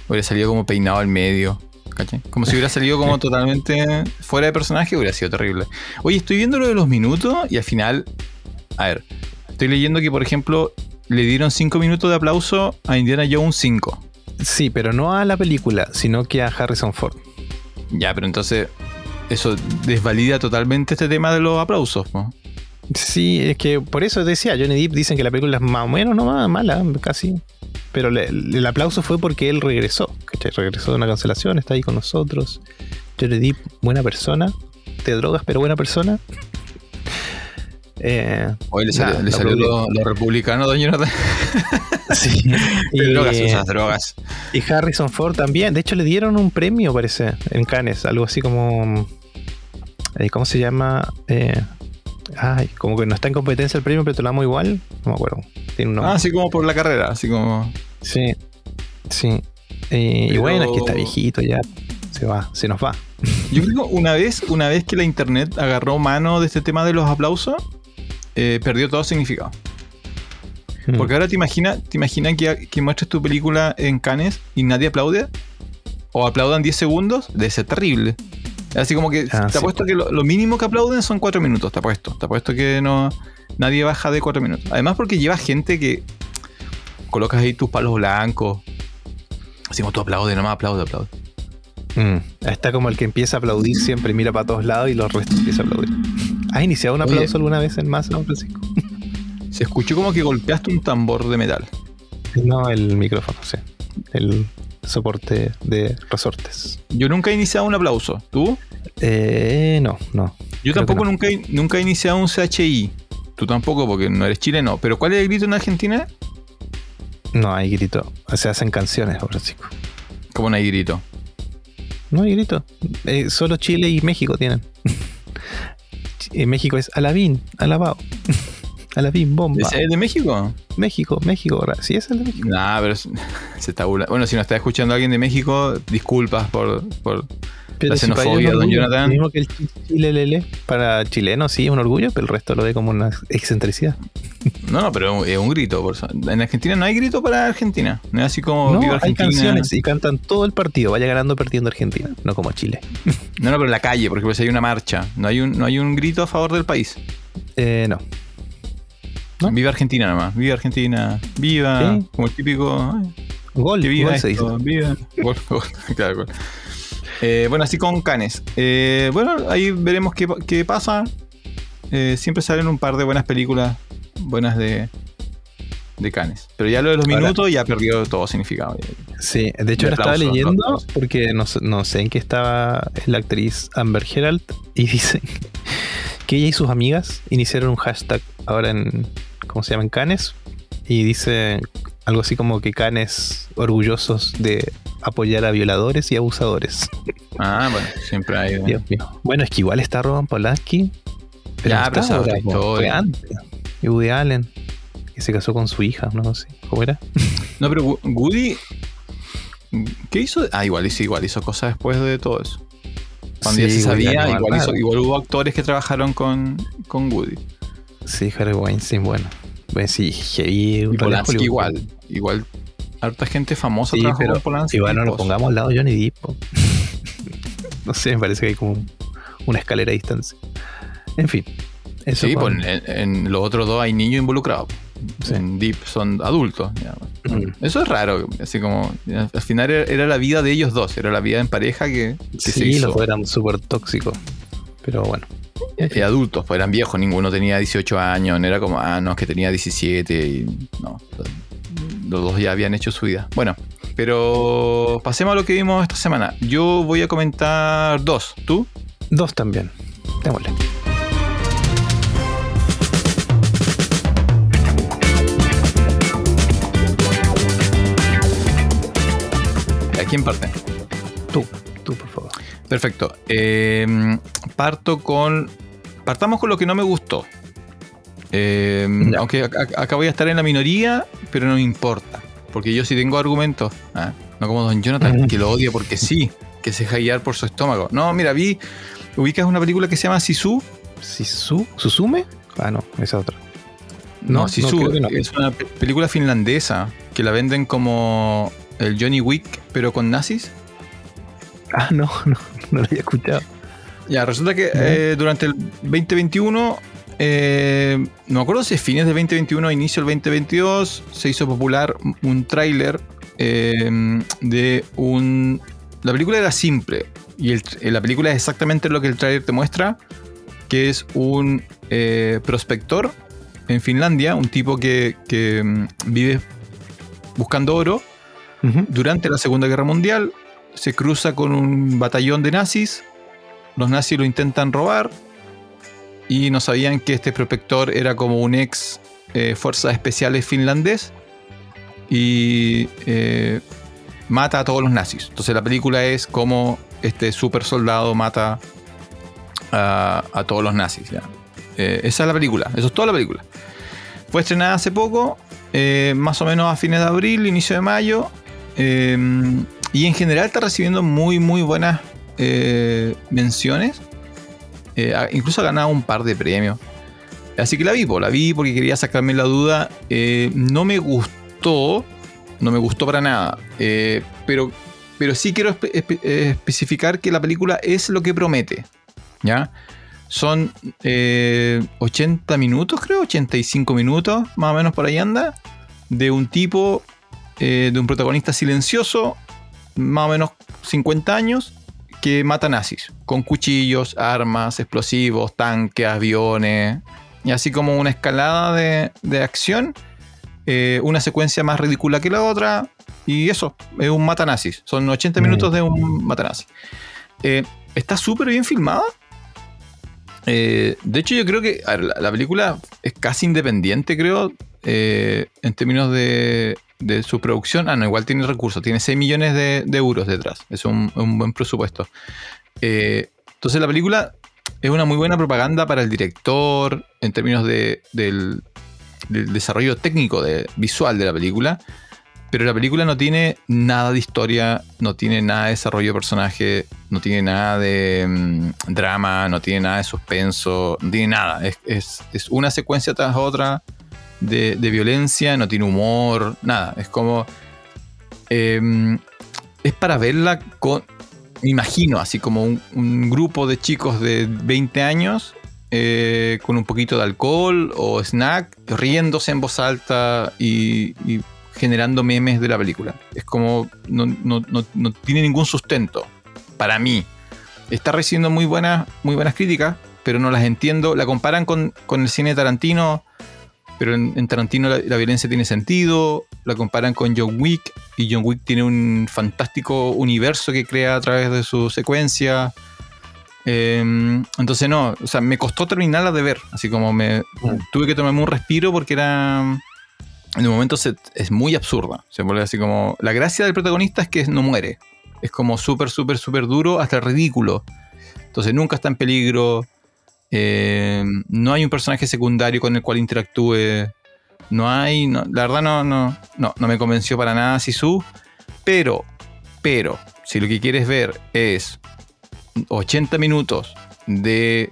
[SPEAKER 2] Hubiera salido como peinado al medio. ¿cachai? Como si hubiera salido como totalmente fuera de personaje, hubiera sido terrible. Oye, estoy viendo lo de los minutos y al final. A ver, estoy leyendo que, por ejemplo, le dieron 5 minutos de aplauso a Indiana Jones 5.
[SPEAKER 1] Sí, pero no a la película, sino que a Harrison Ford.
[SPEAKER 2] Ya, pero entonces. Eso desvalida totalmente este tema de los aplausos. ¿no?
[SPEAKER 1] Sí, es que por eso decía, Johnny Depp dicen que la película es más o menos, no mala, casi. Pero le- el aplauso fue porque él regresó, ¿cachai? Regresó de una cancelación, está ahí con nosotros. Johnny Depp, buena persona, te drogas, pero buena persona. Eh,
[SPEAKER 2] Hoy le salió, le
[SPEAKER 1] lo
[SPEAKER 2] salió
[SPEAKER 1] aplaudí.
[SPEAKER 2] lo, lo republicano, don Jonathan.
[SPEAKER 1] sí.
[SPEAKER 2] Y,
[SPEAKER 1] y,
[SPEAKER 2] drogas, esas drogas.
[SPEAKER 1] y Harrison Ford también. De hecho, le dieron un premio, parece, en Cannes. Algo así como. Eh, ¿Cómo se llama? Eh, ay, como que no está en competencia el premio, pero te lo damos igual. No me acuerdo. Tiene un nombre.
[SPEAKER 2] Ah, así como por la carrera, así como.
[SPEAKER 1] Sí, sí. Eh, Y bueno, es que está viejito ya. Se va, se nos va.
[SPEAKER 2] Yo creo que una vez, una vez que la internet agarró mano de este tema de los aplausos, perdió todo significado.
[SPEAKER 1] Mm.
[SPEAKER 2] Porque ahora te imaginas, te imaginas que, que muestres tu película en Cannes y nadie aplaude. O aplaudan 10 segundos, debe ser terrible. Así como que
[SPEAKER 1] Ah,
[SPEAKER 2] te
[SPEAKER 1] sí,
[SPEAKER 2] apuesto que lo, lo mínimo que aplauden son 4 minutos, te apuesto. Te apuesto que no nadie baja de 4 minutos. Además porque lleva gente que colocas ahí tus palos blancos. Así como tú aplaudes, nomás aplaude, aplaude.
[SPEAKER 1] Mm. Está como el que empieza a aplaudir siempre, mira para todos lados y los restos empieza a aplaudir. ¿Has iniciado un
[SPEAKER 2] Oye.
[SPEAKER 1] aplauso alguna vez en masa, don Francisco?
[SPEAKER 2] Se escuchó como que golpeaste un tambor de metal.
[SPEAKER 1] No, el micrófono, sí. El soporte de resortes.
[SPEAKER 2] Yo nunca he iniciado un aplauso. ¿Tú?
[SPEAKER 1] Eh, no, no.
[SPEAKER 2] Yo tampoco
[SPEAKER 1] no.
[SPEAKER 2] nunca, he- nunca he iniciado un CHI. Tú tampoco, porque no eres chileno. ¿Pero cuál es el grito en Argentina?
[SPEAKER 1] No hay grito. Se hacen canciones, Francisco.
[SPEAKER 2] Como no hay grito.
[SPEAKER 1] No hay grito. Eh, solo Chile y México tienen. En México es alabín, alabao. alabín, bomba.
[SPEAKER 2] ¿Ese es de México?
[SPEAKER 1] México, México. ra- Sí, es el de México.
[SPEAKER 2] Nah, pero se está burla- Bueno, si nos está escuchando alguien de México, disculpas por. por
[SPEAKER 1] Pero
[SPEAKER 2] La xenofobia, don. Jonathan.
[SPEAKER 1] Mismo que el chi- Chile Lele. Para chilenos sí es un orgullo, pero el resto lo ve como una excentricidad.
[SPEAKER 2] No, no, pero es un grito. por. En Argentina no hay grito para Argentina. No es así como
[SPEAKER 1] no,
[SPEAKER 2] Viva
[SPEAKER 1] hay
[SPEAKER 2] Argentina.
[SPEAKER 1] canciones y cantan todo el partido. Vaya ganando perdiendo Argentina. No como Chile.
[SPEAKER 2] No, no, pero en la calle, porque si hay una marcha. No hay un, no hay un grito a favor del país.
[SPEAKER 1] Eh, no. ¿No?
[SPEAKER 2] Viva Argentina nomás. Viva Argentina. Viva.
[SPEAKER 1] Sí.
[SPEAKER 2] Como el típico. ay,
[SPEAKER 1] Gol,
[SPEAKER 2] que viva
[SPEAKER 1] gol se dice.
[SPEAKER 2] esto, viva. Gol, gol, claro, gol. Eh, bueno, así con Canes. Eh, bueno, ahí veremos qué, qué pasa. Eh, siempre salen un par de buenas películas buenas de, de Canes. Pero ya lo de los
[SPEAKER 1] Ahora-
[SPEAKER 2] minutos ya perdió todo significado.
[SPEAKER 1] Sí, de hecho ahora estaba leyendo
[SPEAKER 2] aplausos.
[SPEAKER 1] porque no, sé- no sé en qué estaba la actriz Amber Herald y dice que ella y sus amigas iniciaron un hashtag ahora en, ¿cómo se llama? En Canes y dice algo así como que Canes orgullosos de apoyar a violadores y abusadores.
[SPEAKER 2] Ah, bueno, siempre hay.
[SPEAKER 1] Dios mío. Bueno, es que igual está Roman Polanski. Pero
[SPEAKER 2] Ya, pero esa otra historia.
[SPEAKER 1] antes. Y Woody Allen, que se casó con su hija, no sé. ¿Cómo era?
[SPEAKER 2] No, pero Wo- Woody. ¿Qué hizo? Ah, igual hizo, igual hizo cosas después de todo eso. Cuando ya
[SPEAKER 1] Sí,
[SPEAKER 2] se
[SPEAKER 1] Woody
[SPEAKER 2] sabía, igual, hizo- igual hubo actores que trabajaron con, con Woody.
[SPEAKER 1] Sí, Harry Weinstein, bueno. Pues sí.
[SPEAKER 2] Y Polanski igual. Igual harta gente famosa
[SPEAKER 1] Sí,
[SPEAKER 2] trabajó
[SPEAKER 1] pero
[SPEAKER 2] con Polanski.
[SPEAKER 1] igual no lo
[SPEAKER 2] cosas.
[SPEAKER 1] pongamos al lado Johnny Depp. no sé, me parece que hay como un- una escalera de distancia. En fin. Eso
[SPEAKER 2] Sí, pues en, en los otros dos hay niños involucrados.
[SPEAKER 1] Sí.
[SPEAKER 2] En Deep son adultos.
[SPEAKER 1] Mm.
[SPEAKER 2] Eso es raro. Así como, al final era, era la vida de ellos dos. Era la vida en pareja que, que se
[SPEAKER 1] Sí,
[SPEAKER 2] hizo.
[SPEAKER 1] los dos eran súper tóxicos. Pero bueno.
[SPEAKER 2] Eh, adultos, pues eran viejos, ninguno tenía 18 años, no era como, ah, no, es que tenía 17 y no, los dos ya habían hecho su vida. Bueno, pero pasemos a lo que vimos esta semana. Yo voy a comentar dos, ¿tú?
[SPEAKER 1] Dos también, démosle.
[SPEAKER 2] ¿A quién parte?
[SPEAKER 1] Tú, tú, por favor.
[SPEAKER 2] Perfecto. Eh, parto con. Partamos con lo que no me gustó. Eh, aunque acá voy a estar en la minoría, pero no me importa. Porque yo sí tengo argumentos. ¿ah? No como Don Jonathan, que lo odia porque sí, que se deja por su estómago. No, mira, vi. ¿Ubicas una película que se llama Sisu?
[SPEAKER 1] ¿Sisu? ¿Susume? Ah, no, esa otra.
[SPEAKER 2] No, Sisu es una película finlandesa que la venden como el Johnny Wick, pero con nazis.
[SPEAKER 1] Ah, no, no, no lo había escuchado.
[SPEAKER 2] Ya, resulta que eh, durante el 2021, eh, no me acuerdo si es fines del 2021 o inicio del 2022, se hizo popular un tráiler eh, de un... La película era simple y la película es exactamente lo que el tráiler te muestra, que es un prospector en Finlandia, un tipo que, que mm, vive buscando oro. Durante la Segunda Guerra Mundial se cruza con un batallón de nazis los nazis lo intentan robar y no sabían que este prospector era como un ex eh, fuerzas especiales finlandés y eh, mata a todos los nazis. Entonces la película es como este super soldado mata a, todos los nazis. Eh, esa es la película, eso es toda la película. Fue estrenada hace poco, más o menos a fines de abril, inicio de mayo. Y en general está recibiendo muy, muy buenas eh, menciones. Eh, incluso ha ganado un par de premios. Así que la vi, la vi porque quería sacarme la duda. Eh, no me gustó, no me gustó para nada. pero, pero sí quiero especificar que la película es lo que promete. ¿Ya? Son 80 minutos, creo, 85 minutos, más o menos por ahí anda. De un tipo, de un protagonista silencioso, más o menos 50 años, que mata nazis, con cuchillos, armas, explosivos, tanques, aviones, y así como una escalada de, acción, eh, una secuencia más ridícula que la otra, y eso, es un mata nazis, son 80 minutos de un mata nazis. Eh, está súper bien filmada. Eh, de hecho, yo creo que la, película es casi independiente, creo, en términos de, de su producción, ah, no, igual tiene recursos, tiene 6 millones de, euros detrás, es un, buen presupuesto. Eh, entonces la película es una muy buena propaganda para el director en términos de, del, desarrollo técnico, de, visual de la película, pero la película no tiene nada de historia, no tiene nada de desarrollo de personaje, no tiene nada de mm, drama, no tiene nada de suspenso, no tiene nada, es, es una secuencia tras otra de, violencia, no tiene humor, nada. Es como. Em, es para verla con. Me imagino, así como un, grupo de chicos de 20 años eh, con un poquito de alcohol o snack, riéndose en voz alta y, generando memes de la película. Es como. No, tiene ningún sustento. Para mí. Está recibiendo muy buenas, muy buenas críticas, pero no las entiendo. La comparan con, con el cine de Tarantino pero en, Tarantino la, violencia tiene sentido, la comparan con John Wick y John Wick tiene un fantástico universo que crea a través de su secuencia. Em, entonces no, o sea, me costó terminarla de ver, así como me mm. tuve que tomarme un respiro porque era en un momento es muy absurda, se vuelve así como la gracia del protagonista es que no muere, es como súper súper súper duro hasta el ridículo. Entonces nunca está en peligro, eh, no hay un personaje secundario con el cual interactúe. No hay. la verdad, no, no, no, no me convenció para nada Sisu. Pero, pero, si lo que quieres ver es 80 minutos de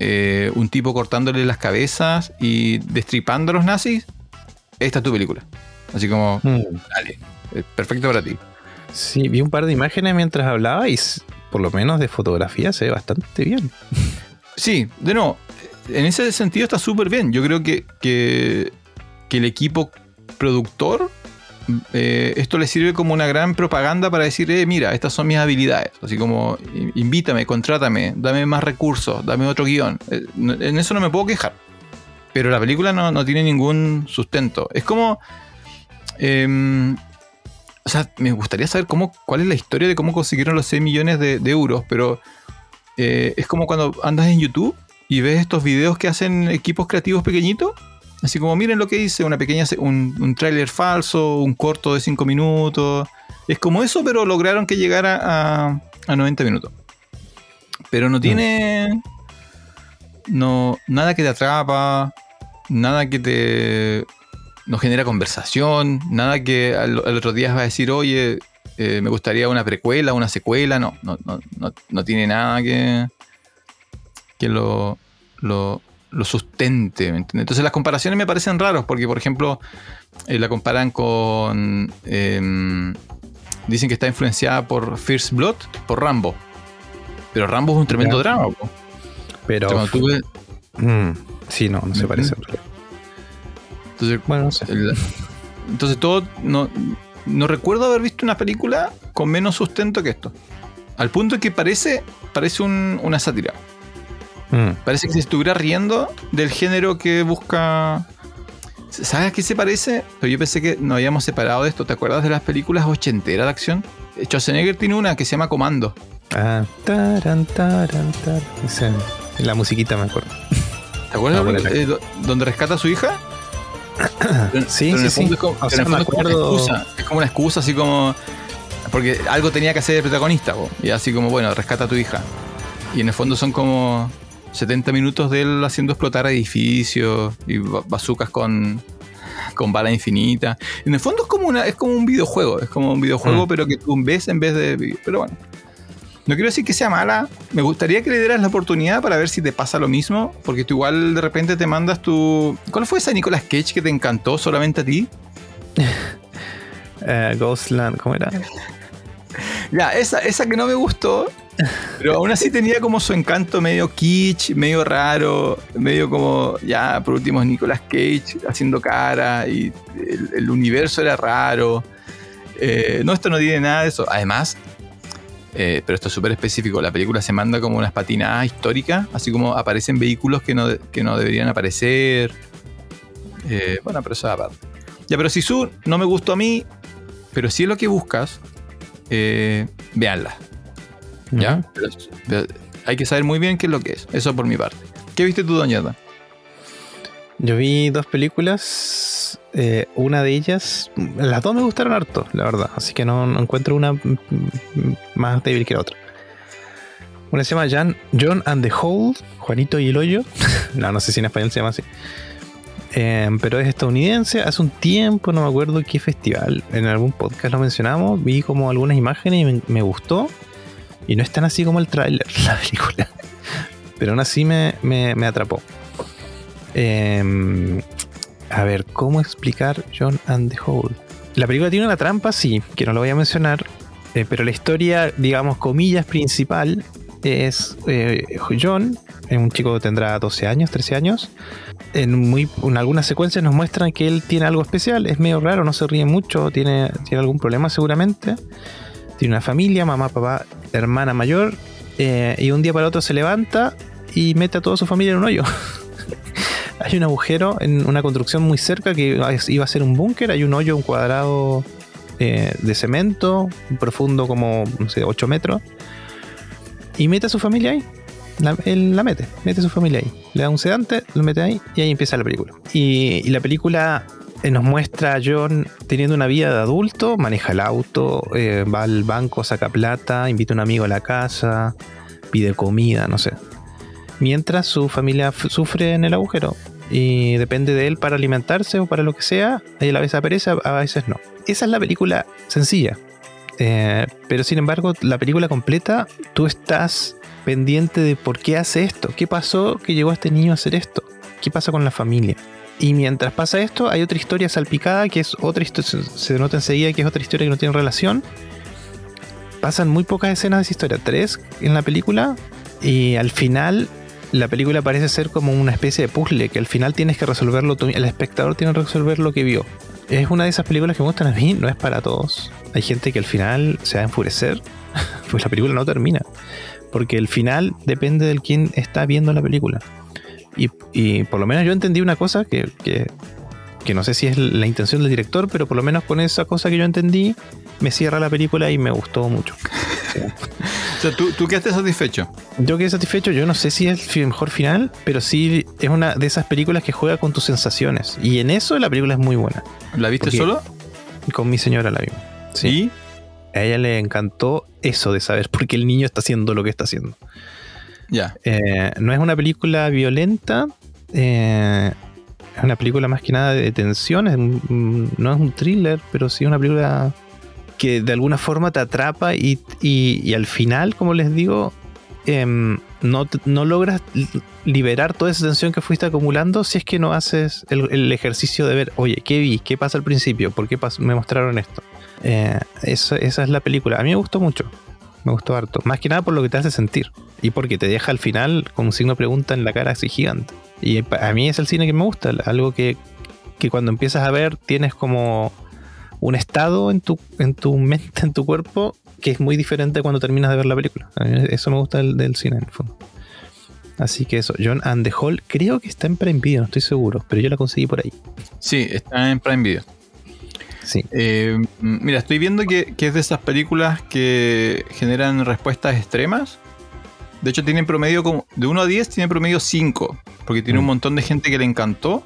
[SPEAKER 2] eh, un tipo cortándole las cabezas y destripando a los nazis, esta es tu película. Así como, mm. dale, perfecto para ti.
[SPEAKER 1] Sí, vi un par de imágenes mientras hablaba y por lo menos de fotografía se ve bastante bien.
[SPEAKER 2] Sí, de nuevo, en ese sentido está súper bien. Yo creo que, que, el equipo productor eh, esto le sirve como una gran propaganda para decir, eh, mira, estas son mis habilidades. Así como, invítame, contrátame, dame más recursos, dame otro guion. Eh, en eso no me puedo quejar. Pero la película no, tiene ningún sustento. Es como... Em, o sea, me gustaría saber cómo, cuál es la historia de cómo consiguieron los 6 millones de, euros, pero es como cuando andas en YouTube y ves estos videos que hacen equipos creativos pequeñitos Así como miren lo que hice, una pequeña, un, un tráiler falso, un corto de 5 minutos. Es como eso, pero lograron que llegara a, a 90 minutos. Pero no tiene. No, nada que te atrapa, nada que te. No genera conversación, nada que al, otro día vas a decir, oye, eh, me gustaría una precuela, una secuela. No, no, no, no, no tiene nada que. que lo, lo, lo sustente. Entonces las comparaciones me parecen raros porque, por ejemplo, eh, la comparan con... Em, dicen que está influenciada por First Blood, por Rambo. Pero Rambo es un tremendo drama.
[SPEAKER 1] Pero... Mm, sí, no, no se parece.
[SPEAKER 2] Entonces, bueno, no sé. entonces todo... No, no recuerdo haber visto una película con menos sustento que esto. Al punto que parece, parece una sátira. Mm. Parece que se estuviera riendo del género que busca. ¿Sabes a qué se parece? Pero yo pensé que nos habíamos separado de esto. ¿Te acuerdas de las películas ochenteras de acción? Schwarzenegger tiene una que se llama Comando.
[SPEAKER 1] Ah, taran, taran, la musiquita me acuerdo.
[SPEAKER 2] ¿Te acuerdas? de eh, donde rescata a su hija?
[SPEAKER 1] Sí, sí, sí.
[SPEAKER 2] Es como, es como una excusa. Es como una excusa, así como. Porque algo tenía que hacer el protagonista, y así como, bueno, rescata a tu hija. Y en el fondo son como 70 minutos de él haciendo explotar edificios y bazucas con, con bala infinita. En el fondo es como, una, es como un videojuego, es como un videojuego, mm. pero que tú ves en vez de... Pero bueno, no quiero decir que sea mala, me gustaría que le dieras la oportunidad para ver si te pasa lo mismo, porque tú igual de repente te mandas tu... ¿Cuál fue esa Nicolas Cage que te encantó solamente a ti?
[SPEAKER 1] Eh, Ghostland, ¿cómo era?
[SPEAKER 2] ya, esa, esa que no me gustó pero aún así tenía como su encanto medio kitsch, medio raro, medio como, ya, por último, Nicolas Cage haciendo cara y el, universo era raro. Eh, no, esto no tiene nada de eso. Además, eh, pero esto es súper específico, la película se manda como unas patinadas históricas, así como aparecen vehículos que no, que no deberían aparecer. Eh, bueno, pero eso es aparte. Ya, pero si su no me gustó a mí, pero si es lo que buscas, eh, véanla. ¿Ya? hay que saber muy bien qué es lo que es. Eso por mi parte. ¿Qué viste tú, Doñata?
[SPEAKER 1] Yo vi dos películas. Eh, una de ellas, las dos me gustaron harto, la verdad. Así que no, encuentro una más débil que la otra. Una se llama John, John and the Hole, Juanito y el Hoyo. no, no sé si en español se llama así. Eh, pero es estadounidense. Hace un tiempo, no me acuerdo qué festival, en algún podcast lo mencionamos. Vi como algunas imágenes y me gustó. Y no es tan así como el tráiler, la película. Pero aún así me, atrapó. Em, a ver, ¿cómo explicar John and the Hole? La película tiene una trampa, sí, que no lo voy a mencionar. Eh, pero la historia, digamos, comillas, principal es eh, John, un chico que tendrá 12 años, 13 años. En, muy, en algunas secuencias nos muestran que él tiene algo especial, es medio raro, no se ríe mucho, tiene, tiene algún problema seguramente. Tiene una familia, mamá, papá, hermana mayor, eh, y un día para otro se levanta y mete a toda su familia en un hoyo. hay un agujero en una construcción muy cerca que iba a ser un búnker, hay un hoyo, un cuadrado eh, de cemento, profundo como, no sé, 8 metros, y mete a su familia ahí. él la mete, mete a su familia ahí. Le da un sedante, lo mete ahí y ahí empieza la película. y la película eh, nos muestra a John teniendo una vida de adulto, maneja el auto, eh, va al banco, saca plata, invita a un amigo a la casa, pide comida, no sé. Mientras su familia sufre en el agujero y depende de él para alimentarse o para lo que sea, y a vez aparece, a veces no. Esa es la película sencilla. Eh, pero sin embargo, la película completa, tú estás pendiente de por qué hace esto, qué pasó que llegó a este niño a hacer esto, qué pasa con la familia. Y mientras pasa esto, hay otra historia salpicada, que es otra historia, se nota enseguida que es otra historia que no tiene relación. Pasan muy pocas escenas de esa historia, tres en la película, y al final la película parece ser como una especie de puzzle, que al final tienes que resolverlo, el espectador tiene que resolver lo que vio. es una de esas películas que me gustan a mí, no es para todos. Hay gente que al final se va a enfurecer, pues la película no termina. Porque el final depende del quien está viendo la película. Y, y por lo menos yo entendí una cosa que, que, que no sé si es la intención del director, pero por lo menos con esa cosa que yo entendí, me cierra la película y me gustó mucho.
[SPEAKER 2] O sea, ¿tú, tú quedaste satisfecho.
[SPEAKER 1] Yo quedé satisfecho, yo no sé si es el mejor final, pero sí es una de esas películas que juega con tus sensaciones. Y en eso la película es muy buena.
[SPEAKER 2] ¿La viste solo?
[SPEAKER 1] Con mi señora la vimos. Sí.
[SPEAKER 2] ¿Y?
[SPEAKER 1] A ella le encantó eso de saber por qué el niño está haciendo lo que está haciendo.
[SPEAKER 2] Ya.
[SPEAKER 1] Eh, no es una película violenta, eh, es una película más que nada de tensión, es no es un thriller, pero sí una película que de alguna forma te atrapa y, y- al final, como les digo, em, no, no logras li- liberar toda esa tensión que fuiste acumulando si es que no haces el, el ejercicio de ver, oye, ¿qué vi? ¿Qué pasa al principio? ¿Por qué me mostraron esto? Eh, esa es la película. A mí me gustó mucho. Me gustó harto. Más que nada por lo que te hace sentir. Y porque te deja al final con un signo de pregunta en la cara así gigante. Y a mí es el cine que me gusta. Algo que, que cuando empiezas a ver tienes como un estado en tu, en tu mente, en tu cuerpo, que es muy diferente cuando terminas de ver la película. A mí eso me gusta del, del cine, en el fondo. Así que eso, John and the Hall, creo que está en Prime Video, no estoy seguro, pero yo la conseguí por ahí.
[SPEAKER 2] Sí, está en Prime Video.
[SPEAKER 1] Sí.
[SPEAKER 2] Eh, mm, mira, estoy viendo que, que es de esas películas que generan respuestas extremas. De hecho, tienen promedio como. De 1 a 10 tiene promedio 5. Porque tiene
[SPEAKER 1] Mm.
[SPEAKER 2] un montón de gente que le encantó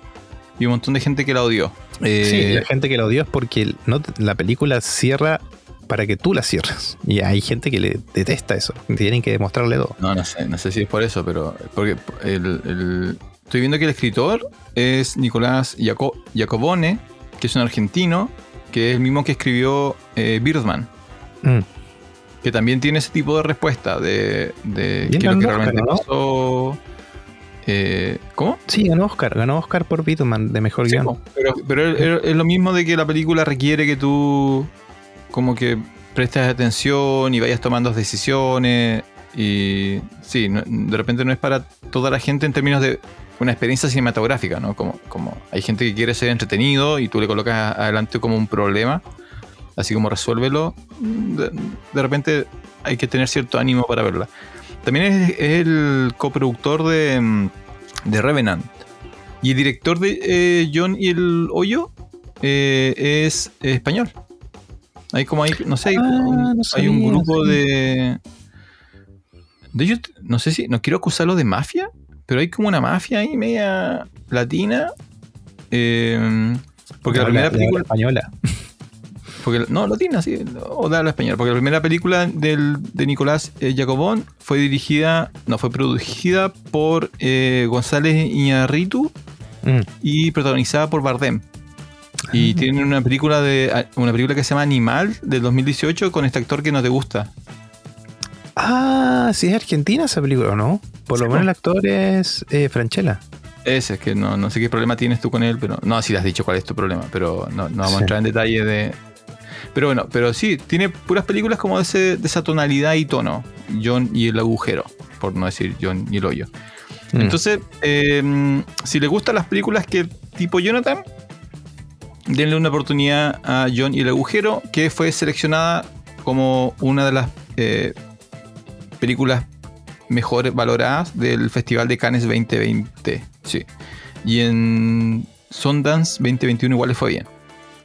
[SPEAKER 2] y un montón de gente que la odió. Eh,
[SPEAKER 1] Sí, la gente que la odió es porque no, la película cierra para que tú la cierres. Y hay gente que le detesta eso. Tienen que demostrarle todo.
[SPEAKER 2] No, no sé, no sé si es por eso, pero. Porque el, el- estoy viendo que el escritor es Nicolás Jaco- Jacobone, que es un argentino, que es el mismo que escribió eh, Birdman.
[SPEAKER 1] Mm.
[SPEAKER 2] que también tiene ese tipo de respuesta de, qué es lo que realmente pasó. Eh, ¿Cómo?
[SPEAKER 1] Sí, ganó Oscar. Ganó Oscar por Bitman de mejor
[SPEAKER 2] Sí, guion. pero pero es, es- es lo mismo de que la película requiere que tú como que prestes atención y vayas tomando decisiones y sí, no- de repente no es para toda la gente en términos de una experiencia cinematográfica, ¿no? Como, como hay gente que quiere ser entretenido y tú le colocas adelante como un problema, así como resuélvelo, de, de repente hay que tener cierto ánimo para verla. También es, es el coproductor de, mm, de Revenant. Y el director de eh, John y el Hoyo eh, es español. Hay como hay, no sé, hay,
[SPEAKER 1] Ah,
[SPEAKER 2] un,
[SPEAKER 1] no
[SPEAKER 2] hay un
[SPEAKER 1] sabía,
[SPEAKER 2] grupo de. De ellos, no sé si, no quiero acusarlo de mafia, pero hay como una mafia ahí media latina. eh, porque la
[SPEAKER 1] Habla-
[SPEAKER 2] primera
[SPEAKER 1] habla
[SPEAKER 2] película.
[SPEAKER 1] española.
[SPEAKER 2] Porque, no, latina, sí, o de habla español. Porque la primera película del, de Nicolás eh, Jacobón fue dirigida, no, fue producida por eh, González Iñárritu
[SPEAKER 1] Mm.
[SPEAKER 2] y protagonizada por Bardem. Y
[SPEAKER 1] Ah.
[SPEAKER 2] tienen una película de una película que se llama Animal del 2018 con este actor que no te gusta.
[SPEAKER 1] Ah, sí es argentina esa película, ¿o no? Por lo menos el actor es eh, Franchella.
[SPEAKER 2] Ese, que no, no sé qué problema tienes tú con él, pero. No, si le has dicho cuál es tu problema, pero no, no vamos
[SPEAKER 1] Sí.
[SPEAKER 2] a entrar en detalle de. Pero bueno, pero sí, tiene puras películas como de, ese- de esa tonalidad y tono. John y el agujero, por no decir John y el hoyo.
[SPEAKER 1] Mm.
[SPEAKER 2] Entonces, eh, si le gustan las películas que tipo Jonathan, denle una oportunidad a John y el agujero, que fue seleccionada como una de las eh, películas mejor valoradas del Festival de Cannes 2020. Sí. Y en Sundance 2021 igual le fue bien.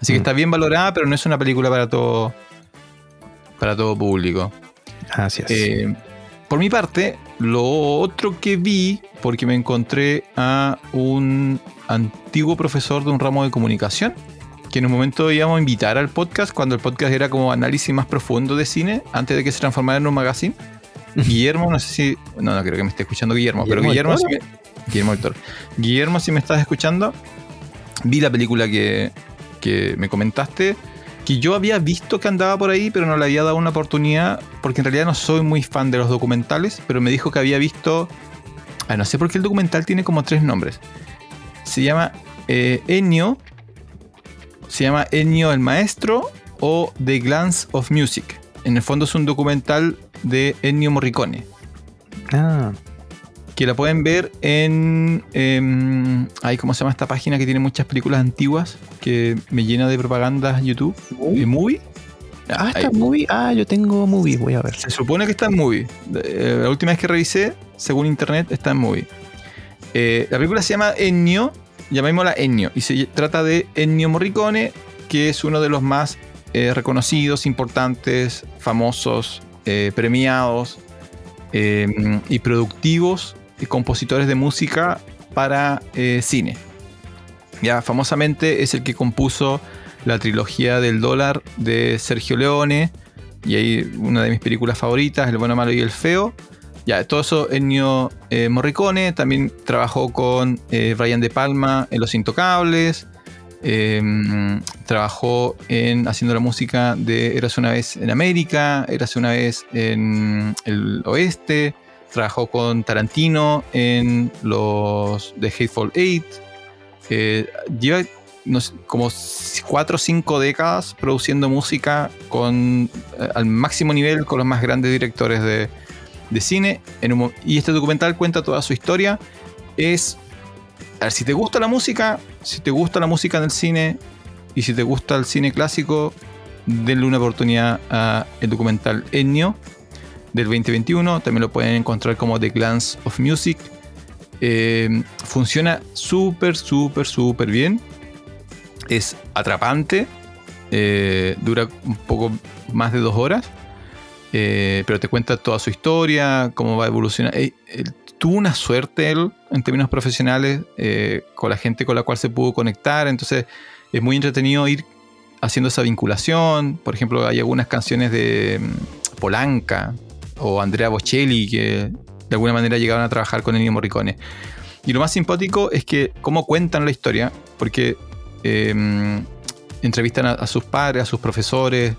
[SPEAKER 2] Así que
[SPEAKER 1] Mm.
[SPEAKER 2] está bien valorada, pero no es una película para todo para todo público.
[SPEAKER 1] Así es.
[SPEAKER 2] Eh, por mi parte, lo otro que vi, porque me encontré a un antiguo profesor de un ramo de comunicación, que en un momento íbamos a invitar al podcast, cuando el podcast era como análisis más profundo de cine, antes de que se transformara en un magazine. Guillermo, no sé si. No, no creo que me esté escuchando Guillermo, pero
[SPEAKER 1] ¿Guillermo
[SPEAKER 2] si me, Guillermo. Guillermo, si me estás escuchando, vi la película que, me comentaste, que yo había visto que andaba por ahí, pero no le había dado una oportunidad, porque en realidad no soy muy fan de los documentales, pero me dijo que había visto. Ah, no sé por qué el documental tiene como tres nombres. Se llama eh, Ennio, se llama Ennio el Maestro o The Glance of Music. En el fondo es un documental de Ennio Morricone.
[SPEAKER 1] ah,
[SPEAKER 2] que la pueden ver en. em, ¿Cómo se llama esta página que tiene muchas películas antiguas? Que me llena de propagandas YouTube.
[SPEAKER 1] ¿Movie?
[SPEAKER 2] ¿De Movie?
[SPEAKER 1] Ah, está movie. Ah, yo tengo movie. Voy a ver.
[SPEAKER 2] Se supone que está en Movie. Eh, la última vez que revisé, según internet, está en Movie. Eh, la película se llama Ennio, llamémosla Ennio, y se trata de Ennio Morricone, que es uno de los más eh, reconocidos, importantes, famosos, eh, premiados eh, y productivos compositores de música para eh, cine. Ya famosamente es el que compuso la trilogía del dólar de Sergio Leone. Y ahí una de mis películas favoritas, El bueno, malo y el feo. Ya, todo eso Ennio eh, Morricone. También trabajó con eh, Brian De Palma en Los Intocables. Eh, trabajó en haciendo la música de Eras una vez en América, Eras una vez en el oeste. Trabajó con Tarantino en los de Hateful Eight. Lleva como 4 o 5 décadas produciendo música con, eh, al máximo nivel con los más grandes directores de, de cine. Y este documental cuenta toda su historia. Es, a ver, si te gusta la música, si te gusta la música en el cine y si te gusta el cine clásico, denle una oportunidad a el documental Ennio del 2021. También lo pueden encontrar como The Glance of Music. Eh, funciona súper, súper, súper bien. Es atrapante. eh, dura un poco más de dos horas. eh, pero te cuenta toda su historia, cómo va a evolucionar. Tuvo una suerte él, en términos profesionales, con la gente con la cual se pudo conectar. Entonces es muy entretenido ir haciendo esa vinculación. Por ejemplo, hay algunas canciones de mm, Polanca o Andrea Bocelli que de alguna manera llegaron a trabajar con Ennio Morricone. Y lo más simpático es que cómo cuentan la historia, porque eh, entrevistan a, a sus padres, a sus profesores,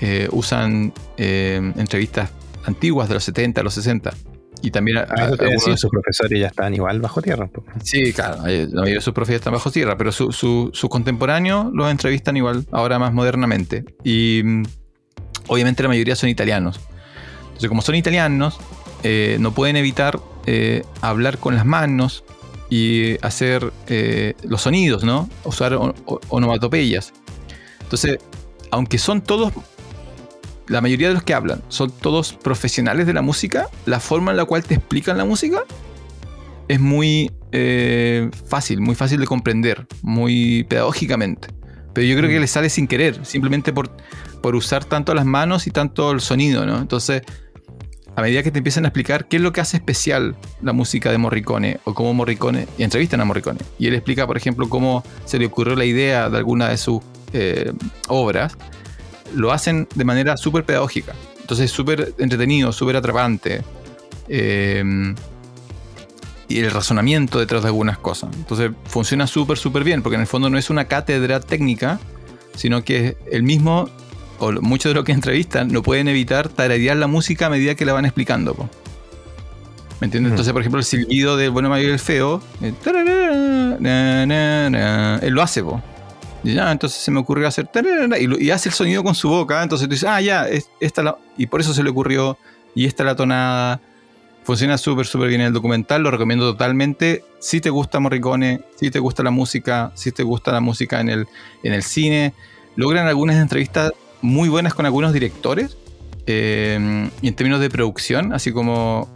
[SPEAKER 2] eh, usan eh, entrevistas antiguas de los 70, a los 60. Y también a- a-
[SPEAKER 1] Ah, te
[SPEAKER 2] algunos-
[SPEAKER 1] decía, sus profesores ya estaban igual bajo tierra. po.
[SPEAKER 2] Sí, claro, eh, la mayoría de sus profes están bajo tierra, pero sus su, sus contemporáneos los entrevistan igual, ahora más modernamente. Y obviamente la mayoría son italianos. Entonces, como son italianos, eh, no pueden evitar eh, hablar con las manos y hacer eh, los sonidos, ¿no? Usar onomatopeyas. Entonces, aunque son todos, la mayoría de los que hablan son todos profesionales de la música, la forma en la cual te explican la música es muy fácil, muy fácil de comprender, muy pedagógicamente. Pero yo creo que le sale sin querer, simplemente por, por usar tanto las manos y tanto el sonido, ¿no? Entonces, a medida que te empiezan a explicar qué es lo que hace especial la música de Morricone o cómo Morricone, y entrevistan a Morricone, y él explica, por ejemplo, cómo se le ocurrió la idea de alguna de sus eh, obras, lo hacen de manera súper pedagógica. Entonces, súper entretenido, súper atrapante. Eh, y el razonamiento detrás de algunas cosas. Entonces funciona súper, súper bien, porque en el fondo no es una cátedra técnica, sino que el mismo, o muchos de los que entrevistan, no pueden evitar tararear la música a medida que la van explicando. po. ¿Me entiendes?
[SPEAKER 1] Ujú.
[SPEAKER 2] Entonces, por ejemplo, el silbido del bueno, mayor y el feo, eh, tararara, na, na, na, él lo hace, po. Y ya, entonces se me ocurrió hacer y, lo- y hace el sonido con su boca, entonces tú dices, ah, ya, es- esta la, y por eso se le ocurrió, y esta la tonada. Funciona súper, súper bien el documental, lo recomiendo totalmente. Si te gusta Morricone, si te gusta la música, si te gusta la música en el, en el cine, logran algunas entrevistas muy buenas con algunos directores. eh, en términos de producción, así como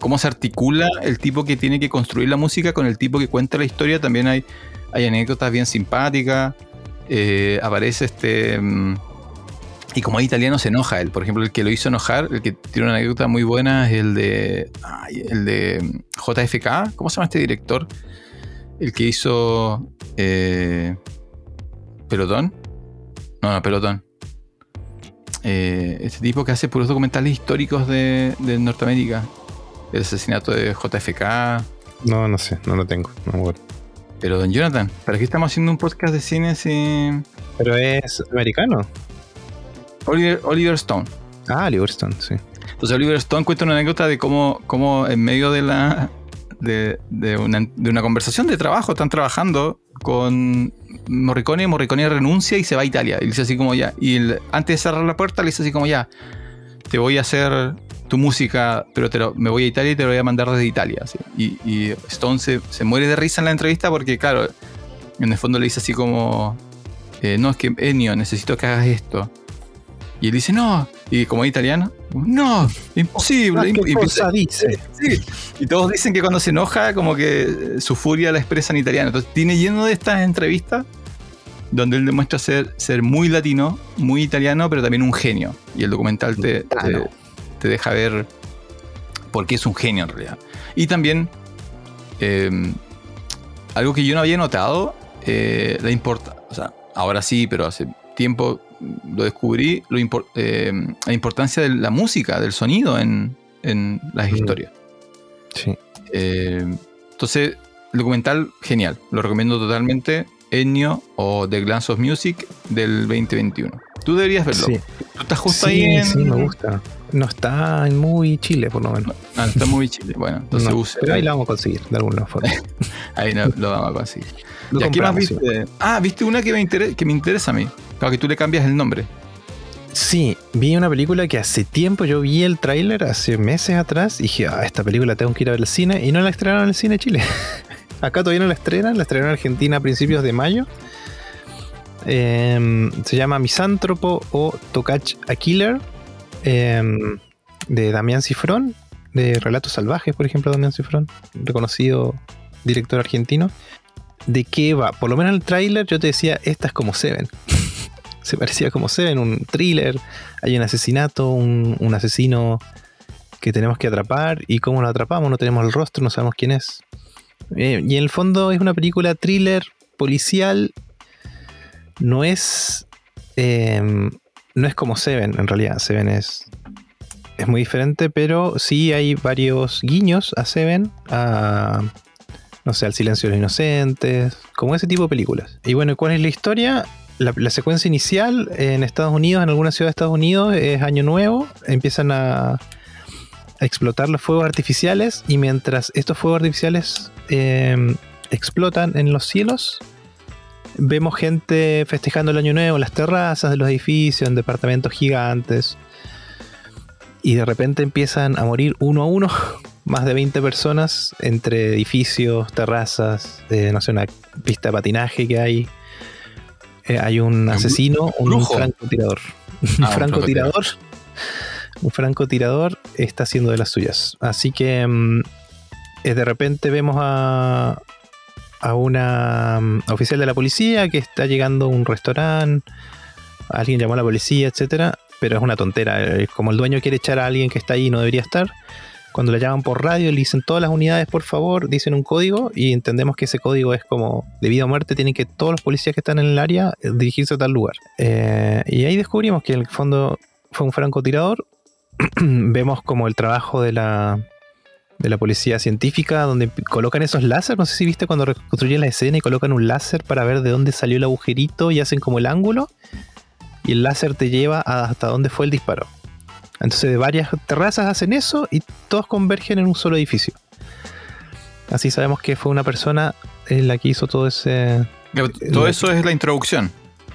[SPEAKER 2] cómo se articula el tipo que tiene que construir la música con el tipo que cuenta la historia, también hay, hay anécdotas bien simpáticas. Eh, aparece este. mm, y como es italiano se enoja él. Por ejemplo, el que lo hizo enojar, el que tiene una anécdota muy buena es el de. el de JFK. ¿Cómo se llama este director? El que hizo. eh, ¿Pelotón? No, no, Pelotón. Eh, este tipo que hace puros documentales históricos de, de Norteamérica. El asesinato de JFK.
[SPEAKER 1] No, no sé, no lo tengo. no me acuerdo.
[SPEAKER 2] Pero, don Jonathan, ¿para qué estamos haciendo un podcast de cine sin.
[SPEAKER 1] Pero es americano.
[SPEAKER 2] Oliver, Oliver Stone.
[SPEAKER 1] Ah, Liverstone, sí.
[SPEAKER 2] Entonces Oliver Stone cuenta una anécdota de cómo, cómo en medio de la de, de una, de una conversación de trabajo están trabajando con Morricone, Morricone renuncia y se va a Italia. Y dice así como ya. Y antes de cerrar la puerta le dice así como ya, te voy a hacer tu música, pero te lo- me voy a Italia y te lo voy a mandar desde Italia. Y, y Stone se, se muere de risa en la entrevista porque, claro, en el fondo le dice así como, eh, no, es que Ennio, necesito que hagas esto. Y él dice, no. Y como es italiano, no, imposible.
[SPEAKER 1] ¿Qué
[SPEAKER 2] imp-
[SPEAKER 1] cosa dice?
[SPEAKER 2] Sí. Y todos dicen que cuando se enoja, como que su furia la expresa en italiano. Entonces tiene lleno de estas entrevistas donde él demuestra ser, ser muy latino, muy italiano, pero también un genio. Y el documental te, te, deja ver por qué es un genio en realidad. Y también, eh, algo que yo no había notado, eh, la importa, o sea, ahora sí, pero hace tiempo lo descubrí, lo impor- eh, la importancia de la música, del sonido en, en las
[SPEAKER 1] Mm.
[SPEAKER 2] historias.
[SPEAKER 1] Sí.
[SPEAKER 2] Eh, entonces, el documental, genial. Lo recomiendo totalmente. Ennio o The Glance of Music del 2021. Tú deberías verlo.
[SPEAKER 1] Sí.
[SPEAKER 2] Tú estás justo
[SPEAKER 1] Sí,
[SPEAKER 2] ahí en.
[SPEAKER 1] sí, me gusta. No está en muy Chile, por lo menos.
[SPEAKER 2] Ah, está muy chile. Bueno, entonces
[SPEAKER 1] No,
[SPEAKER 2] use-
[SPEAKER 1] pero ahí la vamos a conseguir, de alguna forma.
[SPEAKER 2] ahí no- lo vamos a conseguir.
[SPEAKER 1] Lo
[SPEAKER 2] ¿Y aquí más
[SPEAKER 1] sí.
[SPEAKER 2] viste? Ah, viste una que me, inter- que me interesa a mí. Claro que tú le cambias el nombre.
[SPEAKER 1] Sí, vi una película que hace tiempo yo vi el tráiler, hace meses atrás, y dije, ah, esta película tengo que ir a ver al cine, y no la estrenaron en el cine Chile. Acá todavía no la estrenan, la estrenaron en Argentina a principios de mayo. Em, se llama Misántropo o Tocach a Killer, em, de Damián Cifrón, de Relatos Salvajes, por ejemplo, Damián Cifrón, reconocido director argentino. ¿De qué va? Por lo menos en el tráiler yo te decía, esta es como Seven. Se parecía como Seven, un thriller, hay un asesinato, un, asesino que tenemos que atrapar y cómo lo atrapamos, no tenemos el rostro, no sabemos quién es. Eh, y en el fondo es una película thriller policial, no es eh, no es como Seven en realidad, Seven es es muy diferente, pero sí hay varios guiños a Seven, a no sé, al silencio de los inocentes, como ese tipo de películas. Y bueno, ¿cuál es la historia? La, secuencia inicial en Estados Unidos, en alguna ciudad de Estados Unidos, es Año Nuevo, empiezan a, explotar los fuegos artificiales y mientras estos fuegos artificiales eh, explotan en los cielos, vemos gente festejando el Año Nuevo en las terrazas de los edificios, en departamentos gigantes. Y de repente empiezan a morir uno a uno más de 20 personas entre edificios, terrazas, eh, no sé, una pista de patinaje que hay. Eh, hay un asesino, un francotirador. Un
[SPEAKER 2] Ah, un
[SPEAKER 1] francotirador. Un francotirador está haciendo de las suyas. Así que mm, eh, de repente vemos a, a una mm, oficial de la policía que está llegando a un restaurante. Alguien llamó a la policía, etcétera. Pero es una tontera. eh, Como el dueño quiere echar a alguien que está ahí y no debería estar. Cuando le llaman por radio, le dicen todas las unidades, por favor, dicen un código y entendemos que ese código es como de vida o muerte, tienen que todos los policías que están en el área eh, dirigirse a tal lugar. Eh, y ahí descubrimos que en el fondo fue un francotirador. Vemos como el trabajo de la, de la policía científica, donde colocan esos láser. No sé si viste cuando reconstruyen la escena y colocan un láser para ver de dónde salió el agujerito y hacen como el ángulo. Y el láser te lleva hasta dónde fue el disparo. Entonces de varias terrazas hacen eso y todos convergen en un solo edificio. Así sabemos que fue una persona en la que hizo todo ese...
[SPEAKER 2] Todo eso es la introducción.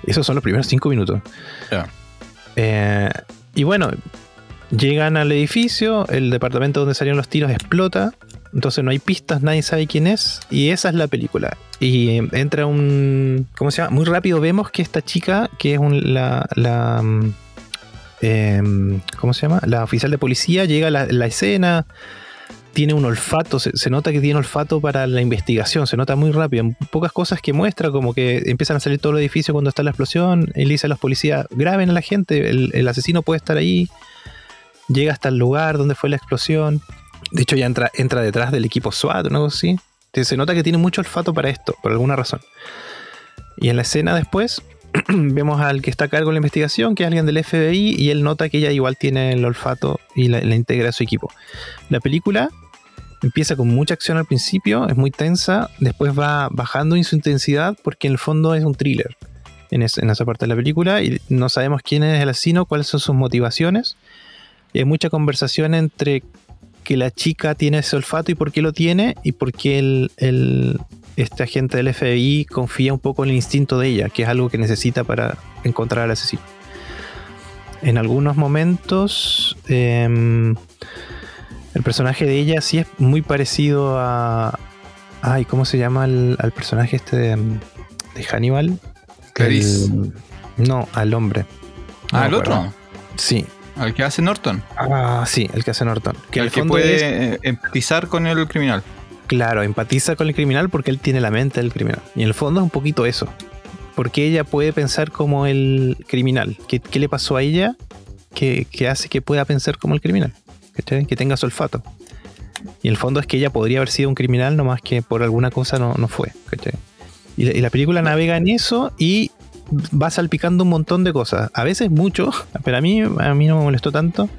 [SPEAKER 1] Esos son los primeros cinco minutos.
[SPEAKER 2] Ya.
[SPEAKER 1] Eh, y bueno, llegan al edificio, el departamento donde salieron los tiros explota, entonces no hay pistas, nadie sabe quién es, y esa es la película. Y eh, entra un... ¿Cómo se llama? Muy rápido vemos que esta chica, que es un- la... la em, ¿Cómo se llama? La oficial de policía llega a la, escena, tiene un olfato, se, nota que tiene olfato para la investigación, se nota muy rápido, pocas cosas que muestra, como que empiezan a salir todos los edificios cuando está la explosión, él dice a los policías, graben a la gente, el, el asesino puede estar ahí, llega hasta el lugar donde fue la explosión, de hecho ya entra, detrás del equipo SWAT, o algo así, Entonces, se nota que tiene mucho olfato para esto, por alguna razón. Y en la escena después vemos al que está a cargo de la investigación, que es alguien del FBI, y él nota que ella igual tiene el olfato y la, integra a su equipo. La película empieza con mucha acción al principio, es muy tensa, después va bajando en su intensidad porque en el fondo es un thriller en, es- en esa parte de la película y no sabemos quién es el asesino, cuáles son sus motivaciones. Y hay mucha conversación entre que la chica tiene ese olfato y por qué lo tiene y por qué el- este agente del FBI confía un poco en el instinto de ella, que es algo que necesita para encontrar al asesino. en algunos momentos em, el personaje de ella sí es muy parecido a... Ay, ¿cómo se llama al personaje este de, de Hannibal?
[SPEAKER 2] Clarice.
[SPEAKER 1] no, al hombre.
[SPEAKER 2] ¿Ah, al otro?
[SPEAKER 1] Sí.
[SPEAKER 2] ¿Al que hace Norton?
[SPEAKER 1] Ah, sí, el que hace Norton.
[SPEAKER 2] Que el que puede eh, empatizar con el criminal.
[SPEAKER 1] Claro, empatiza con el criminal porque él tiene la mente del criminal. Y en el fondo es un poquito eso. Porque ella puede pensar como el criminal. ¿Qué, le pasó a ella que, hace que pueda pensar como el criminal? Que tenga su olfato. Y en el fondo es que ella podría haber sido un criminal, nomás que por alguna cosa no, no fue. Y y la película navega en eso y va salpicando un montón de cosas. A veces mucho, pero a mí, a mí no me molestó tanto.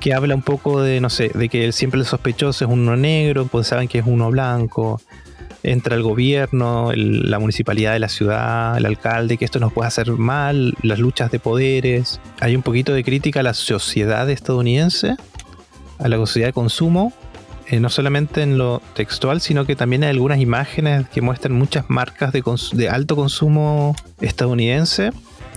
[SPEAKER 1] Que habla un poco de, no sé, de que siempre el sospechoso es uno negro, pues saben que es uno blanco. Entra el gobierno, la municipalidad de la ciudad, el alcalde, que esto nos puede hacer mal, las luchas de poderes. Hay un poquito de crítica a la sociedad estadounidense, a la sociedad de consumo, eh, no solamente en lo textual, sino que también hay algunas imágenes que muestran muchas marcas de, alto consumo estadounidense,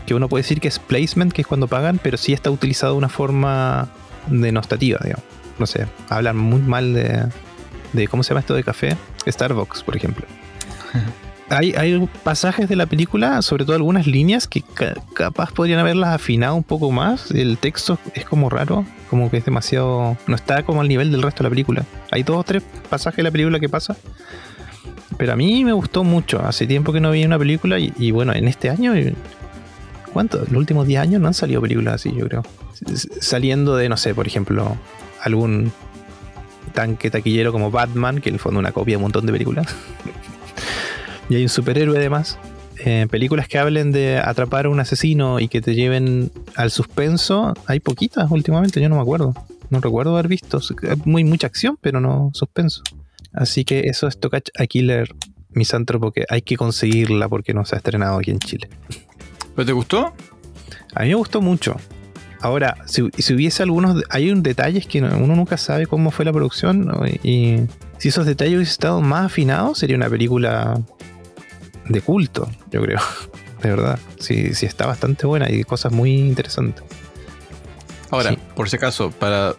[SPEAKER 1] que uno puede decir que es placement, que es cuando pagan, pero sí está utilizado de una forma denostativa, digamos. No sé, hablan muy mal de, de ¿cómo se llama esto de café? Starbucks, por ejemplo. hay, pasajes de la película, sobre todo algunas líneas que capaz podrían haberlas afinado un poco más. El texto es como raro, como que es demasiado. No está como al nivel del resto de la película. Hay dos o tres pasajes de la película que pasa. Pero a mí me gustó mucho. Hace tiempo que no vi una película y, bueno, en este año. ¿Cuánto? Los últimos 10 años no han salido películas así, yo creo. Saliendo de, no sé, por ejemplo, algún tanque taquillero como Batman, que en el fondo una copia de un montón de películas. y hay un superhéroe además. Eh, películas que hablen de atrapar a un asesino y que te lleven al suspenso, hay poquitas últimamente, yo no me acuerdo. No recuerdo haber visto. Muy mucha acción, pero no suspenso. Así que eso es Tocach a Killer Misántropo que hay que conseguirla porque no se ha estrenado aquí en Chile.
[SPEAKER 2] ¿Pero te gustó?
[SPEAKER 1] A mí me gustó mucho. Ahora, si, hubiese algunos. Hay un detalles que uno nunca sabe cómo fue la producción. Y si esos detalles hubiesen estado más afinados, sería una película de culto, yo creo. De verdad. Sí, sí está bastante buena y cosas muy interesantes.
[SPEAKER 2] Ahora, por si acaso, para,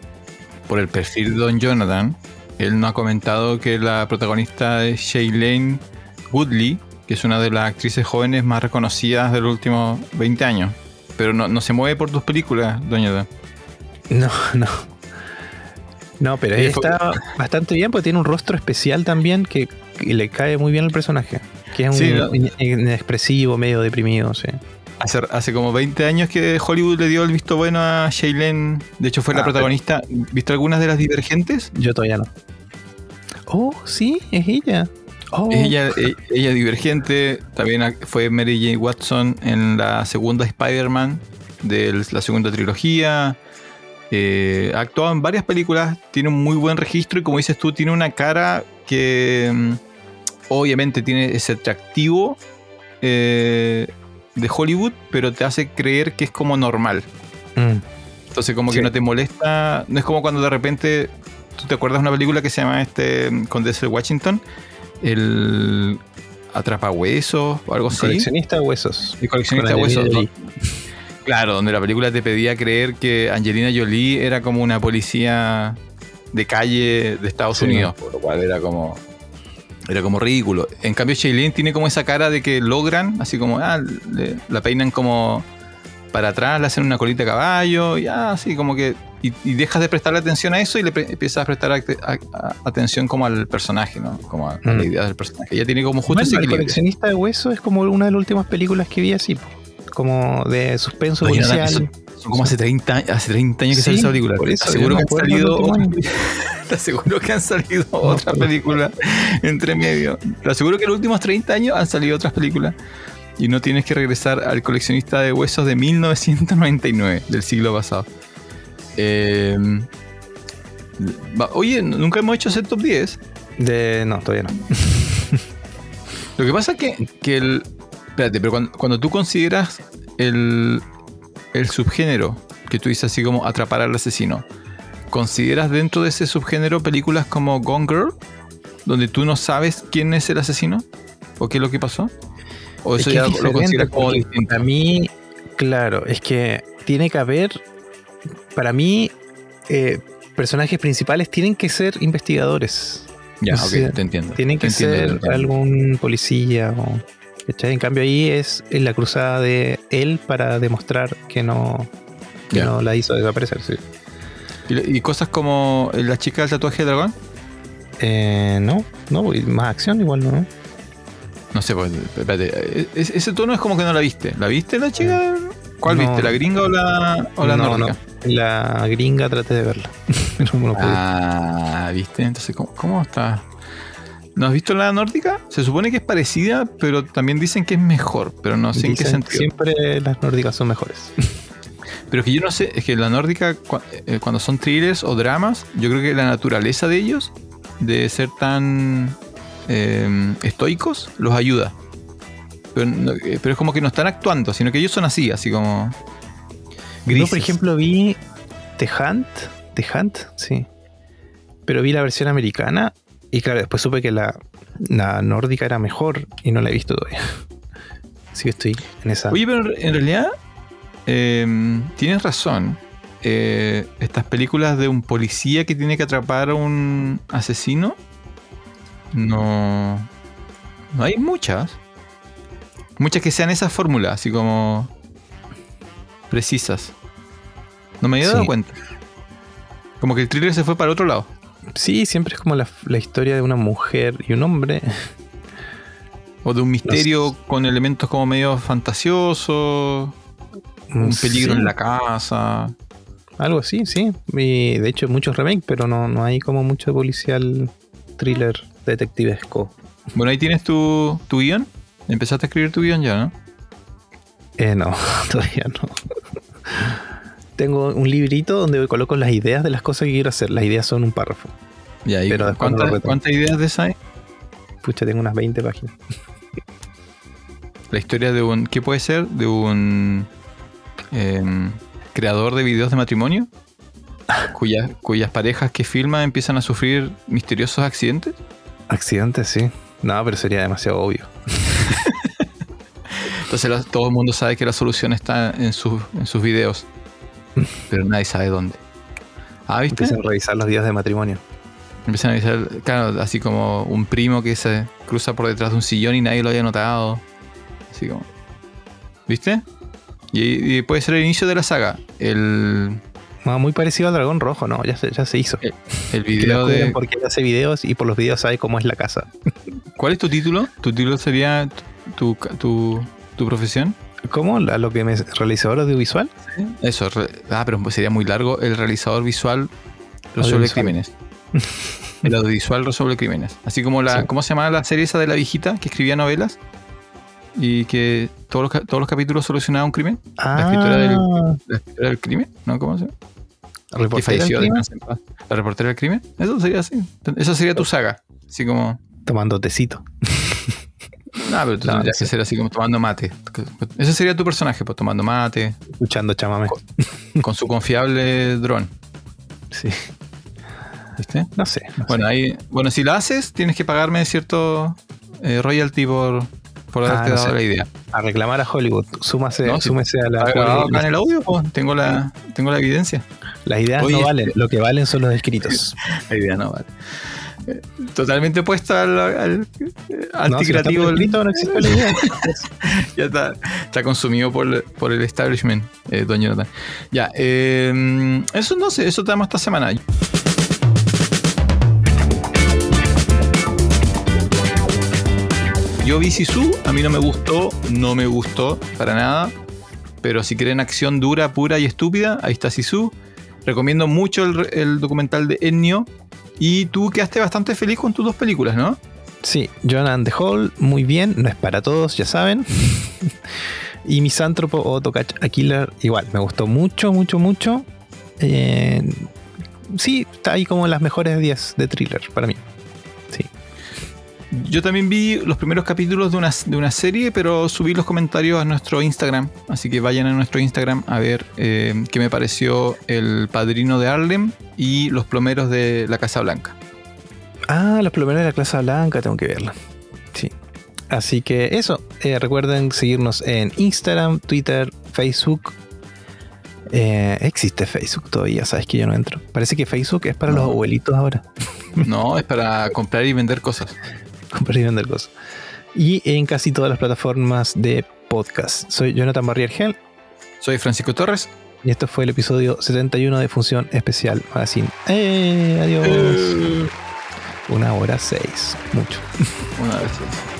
[SPEAKER 2] por el perfil de Don Jonathan, él no ha comentado que la protagonista es Shailene Woodley, que es una de las actrices jóvenes más reconocidas de los últimos 20 años. Pero no, se mueve por tus películas, Don Jonathan.
[SPEAKER 1] No, no. No, pero ella está bastante bien porque tiene un rostro especial también que, le cae muy bien al personaje. Que es un inexpresivo, medio deprimido, sí.
[SPEAKER 2] Hace, hace, como 20 años que Hollywood le dio el visto bueno a Shailene. De hecho, fue la ah, protagonista. ¿Viste algunas de las divergentes?
[SPEAKER 1] Yo todavía no. Oh, sí, es ella. Oh.
[SPEAKER 2] ella, e, ella divergente. También fue Mary Jane Watson en la segunda Spider-Man de la segunda trilogía. Eh, ha actuado en varias películas. Tiene un muy buen registro y, como dices tú, tiene una cara que. Mm, obviamente tiene ese atractivo eh, de Hollywood, pero te hace creer que es como normal. Mm. Entonces como que no te molesta, no es como cuando de repente tú te acuerdas de una película que se llama este con Denzel Washington, el Atrapahuesos o algo así.
[SPEAKER 1] Coleccionista de huesos.
[SPEAKER 2] El coleccionista de huesos. Claro, donde la película te pedía creer que Angelina Jolie era como una policía de calle de Estados Unidos, por lo cual era como era como ridículo. En cambio, Shailene tiene como esa cara de que logran, así como, ah, la peinan como para atrás, le hacen una colita de caballo, y ah, así como que. Y, dejas de prestarle atención a eso y le empiezas a prestar atención como al personaje, ¿no? Como a, la mm. idea del personaje. Ella tiene como justo
[SPEAKER 1] ese El coleccionista de hueso es como una de las últimas películas que vi así, como de suspenso policial.
[SPEAKER 2] son, como hace 30, hace 30 años que sale esa película. Por eso, Seguro que han salido te aseguro que han salido otras películas entre medio. Te aseguro que en los últimos 30 años han salido otras películas. Y no tienes que regresar al coleccionista de huesos de 1999, del siglo pasado. Eh, oye, nunca hemos hecho ese top 10.
[SPEAKER 1] De, no, todavía no.
[SPEAKER 2] Lo que pasa es que, que el. Espérate, pero cuando, tú consideras el, el subgénero que tú dices así como atrapar al asesino, ¿consideras dentro de ese subgénero películas como Gone Girl? Donde tú no sabes quién es el asesino o qué es lo que pasó?
[SPEAKER 1] ¿O eso ya lo consideras como distinto? A mí, claro, es que tiene que haber, para mí, eh, personajes principales tienen que ser investigadores.
[SPEAKER 2] Ya,
[SPEAKER 1] O sea,
[SPEAKER 2] ok, te entiendo.
[SPEAKER 1] Tienen que
[SPEAKER 2] entiendo,
[SPEAKER 1] ser
[SPEAKER 2] entiendo.
[SPEAKER 1] algún policía o. ¿cachai? En cambio, ahí es en la cruzada de él para demostrar que no, que no la hizo desaparecer. sí.
[SPEAKER 2] ¿Y, y cosas como la chica del tatuaje de dragón?
[SPEAKER 1] Eh, no, no, más acción igual, ¿no?
[SPEAKER 2] No sé, pues, espérate. eh, es- Ese tono es como que no la viste. ¿La viste la chica? ¿Cuál
[SPEAKER 1] No.
[SPEAKER 2] viste? ¿La gringa o la, o la
[SPEAKER 1] no,
[SPEAKER 2] nórdica?
[SPEAKER 1] no. La gringa traté de verla. Pero no lo pude.
[SPEAKER 2] Ah, ¿viste? Entonces, ¿cómo, cómo está? ¿No has visto la nórdica? Se supone que es parecida, pero también dicen que es mejor, pero no sé en qué
[SPEAKER 1] Dicen
[SPEAKER 2] sentido.
[SPEAKER 1] Siempre las nórdicas son mejores.
[SPEAKER 2] Pero es que yo no sé, es que la nórdica, eh, cuando son thrillers o dramas, yo creo que la naturaleza de ellos, de ser tan eh, estoicos, los ayuda. Pero, no- eh, pero es como que no están actuando, sino que ellos son así, así como.
[SPEAKER 1] Yo,
[SPEAKER 2] Grises.
[SPEAKER 1] por ejemplo, vi The Hunt. The Hunt, sí. Pero vi la versión americana. Y claro, después supe que la, la nórdica era mejor y no la he visto todavía. Así que estoy en esa.
[SPEAKER 2] Oye, pero en realidad eh, tienes razón. Eh, estas películas de un policía que tiene que atrapar a un asesino, no, no hay muchas. Muchas que sean esas fórmulas, así como precisas. No me había dado
[SPEAKER 1] Sí.
[SPEAKER 2] cuenta. Como que el thriller se fue para otro lado.
[SPEAKER 1] Sí, siempre es como la, la historia de una mujer y un hombre.
[SPEAKER 2] O de un misterio con elementos como medio fantasiosos, un peligro
[SPEAKER 1] Sí,
[SPEAKER 2] en la casa.
[SPEAKER 1] Algo así, sí. Y de hecho, muchos remakes, pero no, no hay como mucho policial thriller detectivesco.
[SPEAKER 2] Bueno, ahí tienes tu, tu guion. Empezaste a escribir tu guion ya, ¿no?
[SPEAKER 1] Eh, no, todavía no. Tengo un librito donde coloco las ideas de las cosas que quiero hacer. Las ideas son un párrafo.
[SPEAKER 2] Ya, ¿y
[SPEAKER 1] Pero no
[SPEAKER 2] cuántas, cuántas ideas de esa hay?
[SPEAKER 1] Pucha, tengo unas 20 páginas.
[SPEAKER 2] La historia de un. ¿Qué puede ser? De un. em, creador de videos de matrimonio. Cuyas, cuyas parejas que filma empiezan a sufrir misteriosos accidentes.
[SPEAKER 1] Accidentes, sí. No, pero sería demasiado obvio.
[SPEAKER 2] Entonces la- todo el mundo sabe que la solución está en, sus- en sus videos. Pero nadie sabe dónde. Ah, ¿viste?
[SPEAKER 1] Empiezan a revisar los días de matrimonio.
[SPEAKER 2] Empiezan a avisar, claro, así como un primo que se cruza por detrás de un sillón y nadie lo había notado. Así como. ¿Viste? Y, y puede ser el inicio de la saga. El,
[SPEAKER 1] Muy parecido al dragón rojo, no, ya se, ya se hizo.
[SPEAKER 2] el
[SPEAKER 1] Que lo
[SPEAKER 2] video de.
[SPEAKER 1] porque él hace videos y por los videos sabe cómo es la casa.
[SPEAKER 2] ¿Cuál es tu título? ¿Tu título sería tu, tu, tu profesión?
[SPEAKER 1] ¿Cómo? ¿A lo que me realizador audiovisual?
[SPEAKER 2] Eso, re- ah, pero sería muy largo. El realizador visual resuelve crímenes. El audiovisual resuelve crímenes. Así como la.
[SPEAKER 1] Sí.
[SPEAKER 2] ¿Cómo se llamaba la serie esa de la viejita que escribía novelas? Y que todos los, todos los capítulos solucionaba un crimen.
[SPEAKER 1] Ah,
[SPEAKER 2] escritora del- ¿La escritora del crimen? ¿No? ¿Cómo se llama? Que
[SPEAKER 1] ¿reportera
[SPEAKER 2] falleció.
[SPEAKER 1] del crimen?
[SPEAKER 2] ¿La reportera del crimen? Eso sería así. Esa sería tu saga. Así como.
[SPEAKER 1] Tomando tecito.
[SPEAKER 2] No, pero tú
[SPEAKER 1] No,
[SPEAKER 2] tendrías que ser así como tomando mate. Ese sería tu personaje, pues tomando mate,
[SPEAKER 1] Escuchando chamame.
[SPEAKER 2] con su confiable dron.
[SPEAKER 1] Sí.
[SPEAKER 2] ¿Viste?
[SPEAKER 1] No sé. no
[SPEAKER 2] Bueno, ahí, bueno, si lo haces, tienes que pagarme cierto eh, royalty por, por
[SPEAKER 1] Ah,
[SPEAKER 2] haberte
[SPEAKER 1] no
[SPEAKER 2] dado
[SPEAKER 1] sé.
[SPEAKER 2] la idea.
[SPEAKER 1] A reclamar a Hollywood. Súmase,
[SPEAKER 2] No,
[SPEAKER 1] súmese a la.
[SPEAKER 2] ¿Está grabado acá en el audio? pues, tengo, la, tengo la evidencia.
[SPEAKER 1] Las ideas
[SPEAKER 2] Oye,
[SPEAKER 1] no valen. Lo que valen son los escritos.
[SPEAKER 2] La idea no vale. Eh, Totalmente opuesta al, al, eh,
[SPEAKER 1] No, si no está
[SPEAKER 2] anticreativo.
[SPEAKER 1] escrito, no existe la idea.
[SPEAKER 2] ya está, está consumido por, por el establishment, eh, don Jonathan. Ya, eh, eso no sé, eso tenemos esta semana. Yo vi Sisu, a mí no me gustó, no me gustó para nada. Pero si quieren acción dura, pura y estúpida, ahí está Sisu. Recomiendo mucho el, el documental de Ennio. Y tú quedaste bastante feliz con tus dos películas, ¿no?
[SPEAKER 1] Sí, John and the Hall, muy bien. No es para todos, ya saben. y Misántropo o Tokach a Killer, igual. Me gustó mucho, mucho, mucho. Eh, sí, está ahí como en las mejores 10 de thriller para mí. Sí.
[SPEAKER 2] Yo también vi los primeros capítulos de una, de una serie, pero subí los comentarios a nuestro Instagram. Así que vayan a nuestro Instagram a ver eh, qué me pareció El Padrino de Harlem y Los Plomeros de la Casa Blanca.
[SPEAKER 1] Ah, los plomeros de la clase blanca, tengo que verla. Sí. Así que eso, eh, recuerden seguirnos en Instagram, Twitter, Facebook Eh, existe Facebook todavía, sabes que yo no entro. Parece que Facebook es para
[SPEAKER 2] No.
[SPEAKER 1] los abuelitos ahora.
[SPEAKER 2] No, es para comprar y vender cosas.
[SPEAKER 1] Comprar y vender cosas. Y en casi todas las plataformas de podcast. Soy Jonathan Barriergel
[SPEAKER 2] Soy Francisco Torres.
[SPEAKER 1] y esto fue el episodio 71 de Función Especial Magazine. ¡Eh! Adiós. Una hora seis. Mucho.
[SPEAKER 2] Una vez.